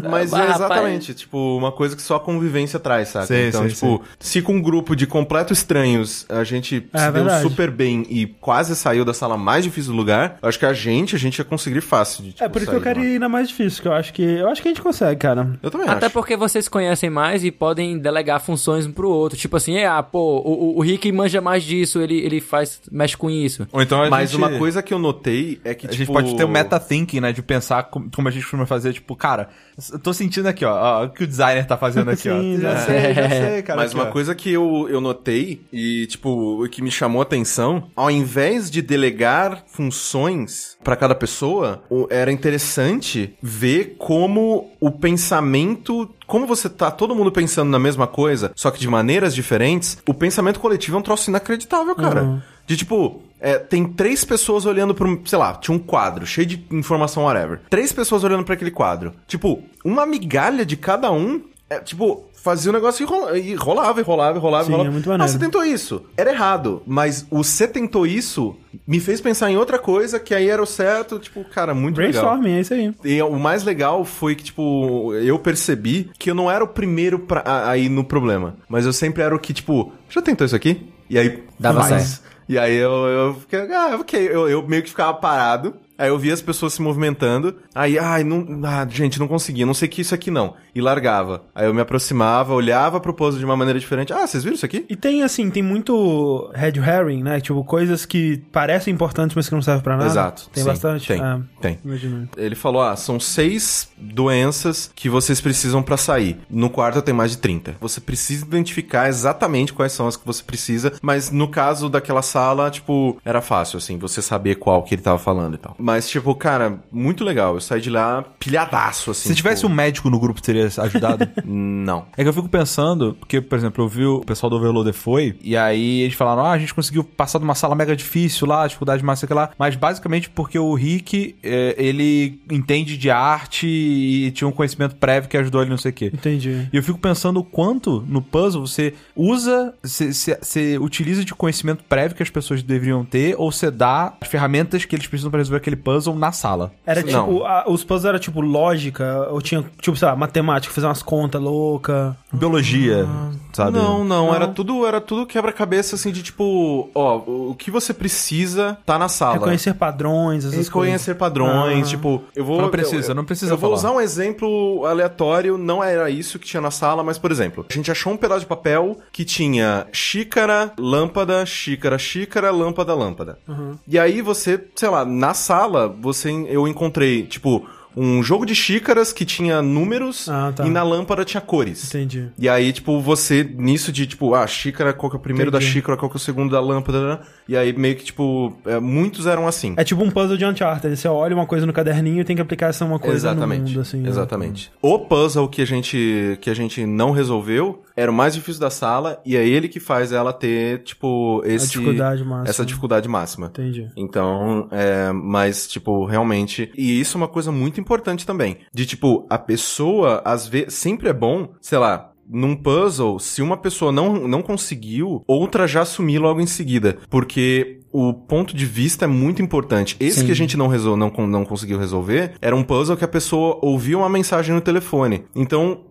Mas é rapaz. exatamente, tipo, uma coisa que só a convivência traz, sabe? Sei, então, sei, tipo, se com um grupo de completo estranhos a gente É se deu verdade. super bem e quase saiu da sala mais difícil do lugar, eu acho que a gente, a gente ia conseguir fácil de, tipo, É por isso que eu quero ir na mais difícil, que eu acho que. Eu acho que a gente consegue, cara. Eu também Até acho. Até porque vocês conhecem mais e podem delegar funções um pro outro. Tipo assim, ah, pô, o, o- Rick manja mais disso, ele, ele faz, mexe com isso. Ou então a Mas gente... uma coisa que eu notei é que, A tipo... gente pode ter um meta-thinking, né? De pensar como, como a gente costuma fazer, tipo, cara, eu tô sentindo aqui, ó, ó, o que o designer tá fazendo aqui, Sim, ó. Já já sei, já sei, cara. Mas aqui, uma ó. coisa que eu, eu notei e, tipo, o que me chamou a atenção, ao invés de delegar funções pra cada pessoa, era interessante ver como o pensamento. Como você tá todo mundo pensando na mesma coisa, só que de maneiras diferentes, o pensamento coletivo é um troço inacreditável, cara. De tipo, é, tem três pessoas olhando pra um, sei lá, tinha um quadro cheio de informação, whatever. Três pessoas olhando pra aquele quadro. Tipo, uma migalha de cada um, é, tipo, fazia o negócio e, rola- e rolava, e rolava, e rolava, Sim, e rolava. é muito ah, você tentou isso. Era errado, mas o você tentou isso me fez pensar em outra coisa que aí era o certo, tipo, cara, muito legal. Brainstorming, é isso aí. E o mais legal foi que, tipo, eu percebi que eu não era o primeiro pra, a, a ir no problema. Mas eu sempre era o que, tipo, já tentou isso aqui? E aí. Dava faz. certo. E aí eu, eu fiquei, ah, ok. Eu, eu meio que ficava parado. Aí eu via as pessoas se movimentando. Aí, ai, não, ah, gente, não conseguia, não sei o que isso aqui não. E largava. Aí eu me aproximava, olhava pro puzzle de uma maneira diferente. Ah, vocês viram isso aqui? E tem, assim, tem muito red herring, né? Tipo, coisas que parecem importantes, mas que não servem pra nada. Exato. Tem sim, bastante? Tem, Ah, tem. imaginei. Ele falou: ah, são seis doenças que vocês precisam pra sair. No quarto tem mais de 30. Você precisa identificar exatamente quais são as que você precisa, mas no caso daquela sala, tipo, era fácil, assim, você saber qual que ele tava falando e tal. Mas, tipo, cara, muito legal. Eu saí de lá pilhadaço, assim. Se tivesse um tipo, médico no grupo, teria ajudado? Não. É que eu fico pensando, porque, por exemplo, eu vi o pessoal do Overloader foi, e aí eles falaram, ah, a gente conseguiu passar de uma sala mega difícil lá, dificuldade massa que lá, mas basicamente porque o Rick, é, ele entende de arte e tinha um conhecimento prévio que ajudou ele não sei o quê. Entendi. E eu fico pensando o quanto no puzzle você usa, você- você você utiliza de conhecimento prévio que as pessoas deveriam ter, ou você dá as ferramentas que eles precisam pra resolver aquele puzzle na sala. Era tipo, a- os puzzles era tipo lógica, ou tinha, tipo, sei lá, matemática, fazer umas contas loucas. Biologia, sabe? Não, não, Não. era tudo, era tudo quebra-cabeça assim de tipo, ó, o que você precisa tá na sala. Reconhecer padrões, essas Reconhecer padrões, Ah. tipo, eu vou. Não precisa, eu- não precisa Eu vou falar. usar um exemplo aleatório, não era isso que tinha na sala, mas, por exemplo, a gente achou um pedaço de papel que tinha xícara, lâmpada, xícara, xícara, lâmpada, lâmpada. E aí você, sei lá, na sala, você eu encontrei, tipo, um jogo de xícaras que tinha números Ah, tá. e na lâmpada tinha cores. Entendi. E aí, tipo, você, nisso de, tipo, ah, xícara, qual que é o primeiro Entendi. da xícara, qual que é o segundo da lâmpada, né? e aí meio que, tipo, é, muitos eram assim. É tipo um puzzle de Uncharted. Você olha uma coisa no caderninho e tem que aplicar essa uma coisa Exatamente. no mundo, assim. né? Exatamente. O puzzle que a gente que a gente não resolveu era o mais difícil da sala e é ele que faz ela ter tipo esse dificuldade essa dificuldade máxima. Entendi. Então, é, mas, tipo, realmente. E isso é uma coisa muito importante também. De, tipo, a pessoa, às vezes, sempre é bom, sei lá. Num puzzle, se uma pessoa não, não conseguiu, outra já assumir logo em seguida. Porque o ponto de vista é muito importante. Esse Sim. que a gente não, resol não, não conseguiu resolver era um puzzle que a pessoa ouviu uma mensagem no telefone. Então,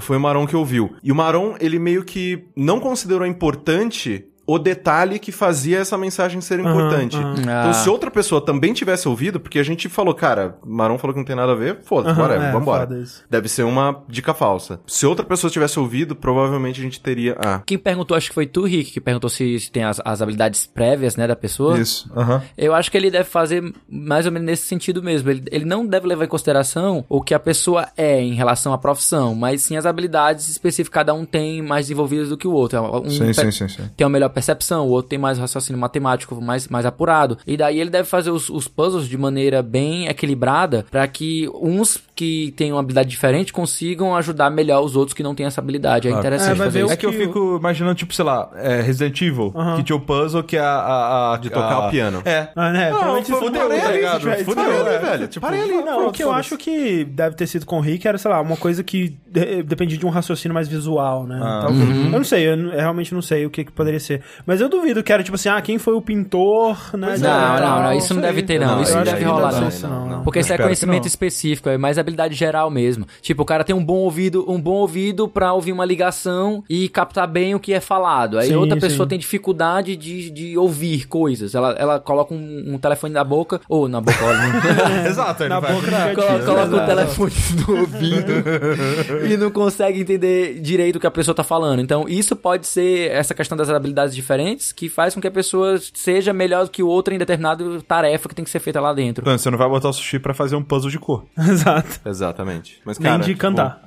foi o Maron que ouviu. E o Maron, ele meio que não considerou importante o detalhe que fazia essa mensagem ser importante. aham. Então, Ah. se outra pessoa também tivesse ouvido, porque a gente falou, cara, Maron falou que não tem nada a ver, foda-se, whatever, é, vambora. Deve ser uma dica falsa. Se outra pessoa tivesse ouvido, provavelmente a gente teria. Ah, Quem perguntou, acho que foi tu, Rick, que perguntou se, se tem as, as habilidades prévias, né, da pessoa. Isso. Aham. Eu acho que ele deve fazer mais ou menos nesse sentido mesmo. Ele, ele não deve levar em consideração o que a pessoa é em relação à profissão, mas sim as habilidades específicas que cada um tem mais desenvolvidas do que o outro. Um Sim, sim, sim, sim. tem uma melhor percepção, o outro tem mais raciocínio matemático, mais, mais apurado. E daí ele deve fazer os, os puzzles de maneira bem equilibrada para que uns que têm uma habilidade diferente consigam ajudar melhor os outros que não têm essa habilidade. É interessante É, fazer isso. É que eu fico imaginando, tipo, sei lá, é, Resident Evil, que tinha o puzzle que é a. a, a De tocar a- o piano. É. Ah, né? Provavelmente isso fudeu, não tá parei, ligado? Fudeu, é. velho. Tipo, Parei ali. Não, o que eu acho que deve ter sido com o Rick era, sei lá, uma coisa que de- dependia de um raciocínio mais visual, né? Ah. Talvez. Eu não sei, eu, não- eu realmente não sei o que, que poderia ser. Mas eu duvido que era tipo assim, ah, quem foi o pintor, né? É, Não, não, não, isso não deve ter, não. Isso não deve rolar, não. Porque isso é conhecimento específico, é mais habilidade geral mesmo. Tipo, o cara tem um bom ouvido, um bom ouvido pra ouvir uma ligação e captar bem o que é falado. Aí Sim, outra pessoa sim. tem dificuldade de, de ouvir coisas. Ela, ela coloca um, um telefone na boca, ou na boca, olha, não- Exato, ele Na vai- boca da Colo- gatinha. coloca o telefone no ouvido e não consegue entender direito o que a pessoa tá falando. Então, isso pode ser essa questão das habilidades diferentes que faz com que a pessoa seja melhor do que o outro em determinada tarefa que tem que ser feita lá dentro. Então, você não vai botar o sushi pra fazer um puzzle de cor. Exato. Exatamente. Mas, Nem cara, de tipo, cantar.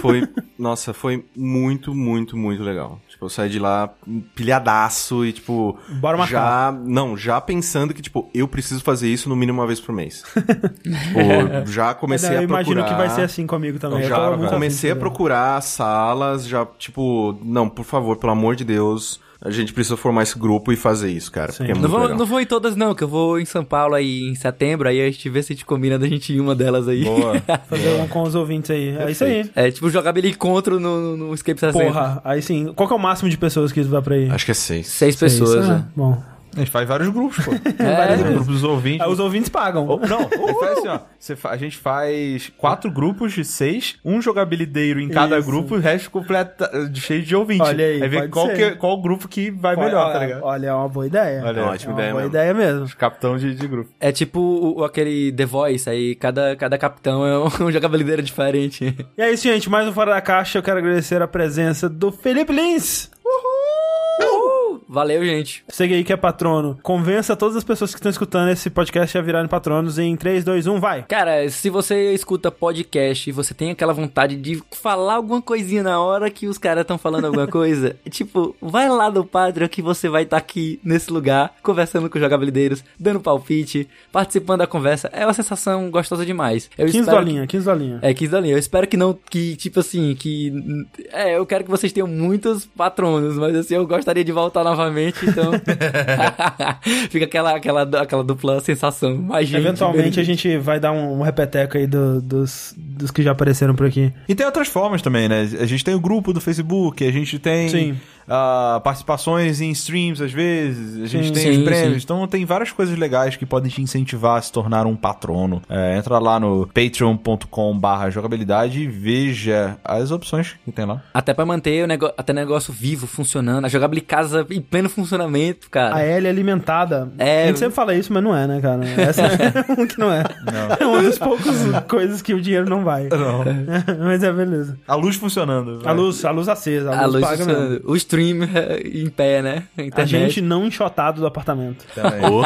Foi, nossa, foi muito, muito, muito legal. Tipo, eu saí de lá pilhadaço e, tipo. Bora marcar. Já, não, já pensando que, tipo, eu preciso fazer isso no mínimo uma vez por mês. tipo, já comecei eu a procurar. imagino que vai ser assim comigo também. Eu Já comecei a de fazer. procurar salas, já, tipo, não, por favor, pelo amor de Deus, a gente precisa formar esse grupo e fazer isso, cara. É Não vou, não vou em todas, não, que eu vou em São Paulo aí em setembro, aí a gente vê se a gente combina da gente ir em uma delas aí. Boa. Fazer um com os ouvintes aí. É isso aí. É tipo jogar Billy encontro no, no, no Escape 60. Porra, aí sim. Qual que é o máximo de pessoas que vai pra ir? Acho que é seis. Seis Seis. pessoas, Ah, né? Bom. A gente faz vários grupos, pô. É. Grupos dos ouvintes. Aí os ouvintes pagam. Ou- não, ele faz assim, ó. Você fa- a gente faz quatro grupos de seis, um jogabilideiro em cada Isso. grupo, o resto completa, de cheio de ouvinte. Olha aí, vê pode qual, ser. que, qual grupo que vai melhor, tá ligado? Olha, é uma boa ideia. Olha, é uma uma ótima ideia boa mesmo. ideia mesmo. Capitão de, de grupo. É tipo o- aquele The Voice, aí cada, cada capitão é um, um jogabilideiro diferente. E é isso, gente. Mais um Fora da Caixa. Eu quero agradecer a presença do Felipe Lins. Valeu, gente. Segue aí que é patrono. Convença todas as pessoas que estão escutando esse podcast a virarem patronos em 3, 2, 1, vai. Cara, se você escuta podcast e você tem aquela vontade de falar alguma coisinha na hora que os caras estão falando alguma coisa, tipo, vai lá no Patreon que você vai estar aqui nesse lugar, conversando com os jogabilideiros, dando palpite, participando da conversa. É uma sensação gostosa demais. Eu 15 espero que- dolinha, 15 dolinha. É, 15 dolinhos. Eu espero que não, que, tipo assim, que... É, eu quero que vocês tenham muitos patronos, mas assim, eu gostaria de voltar novamente, então... Fica aquela, aquela, aquela dupla sensação. Gente, Eventualmente a gente vai dar um, um repeteco aí do- dos, dos que já apareceram por aqui. E tem outras formas também, né? A gente tem o grupo do Facebook, a gente tem Sim. ah, participações em streams às vezes, a gente Sim. tem Sim, os prêmios. sim. Então tem várias coisas legais que podem te incentivar a se tornar um patrono. É, entra lá no patreon.com barra jogabilidade e veja as opções que tem lá. Até pra manter o negócio, até o negócio vivo, funcionando, a jogabilidade casa em pleno funcionamento, cara. A L alimentada. É. A gente sempre fala isso, mas não é, né, cara? Essa é um que não é. É uma das poucas coisas que o dinheiro não vai. Não. mas é beleza. A luz funcionando. A luz, a luz acesa, a, a luz, luz paga funcionando. mesmo. O stream é, em pé, né? A A gente não enxotado do apartamento. Ô,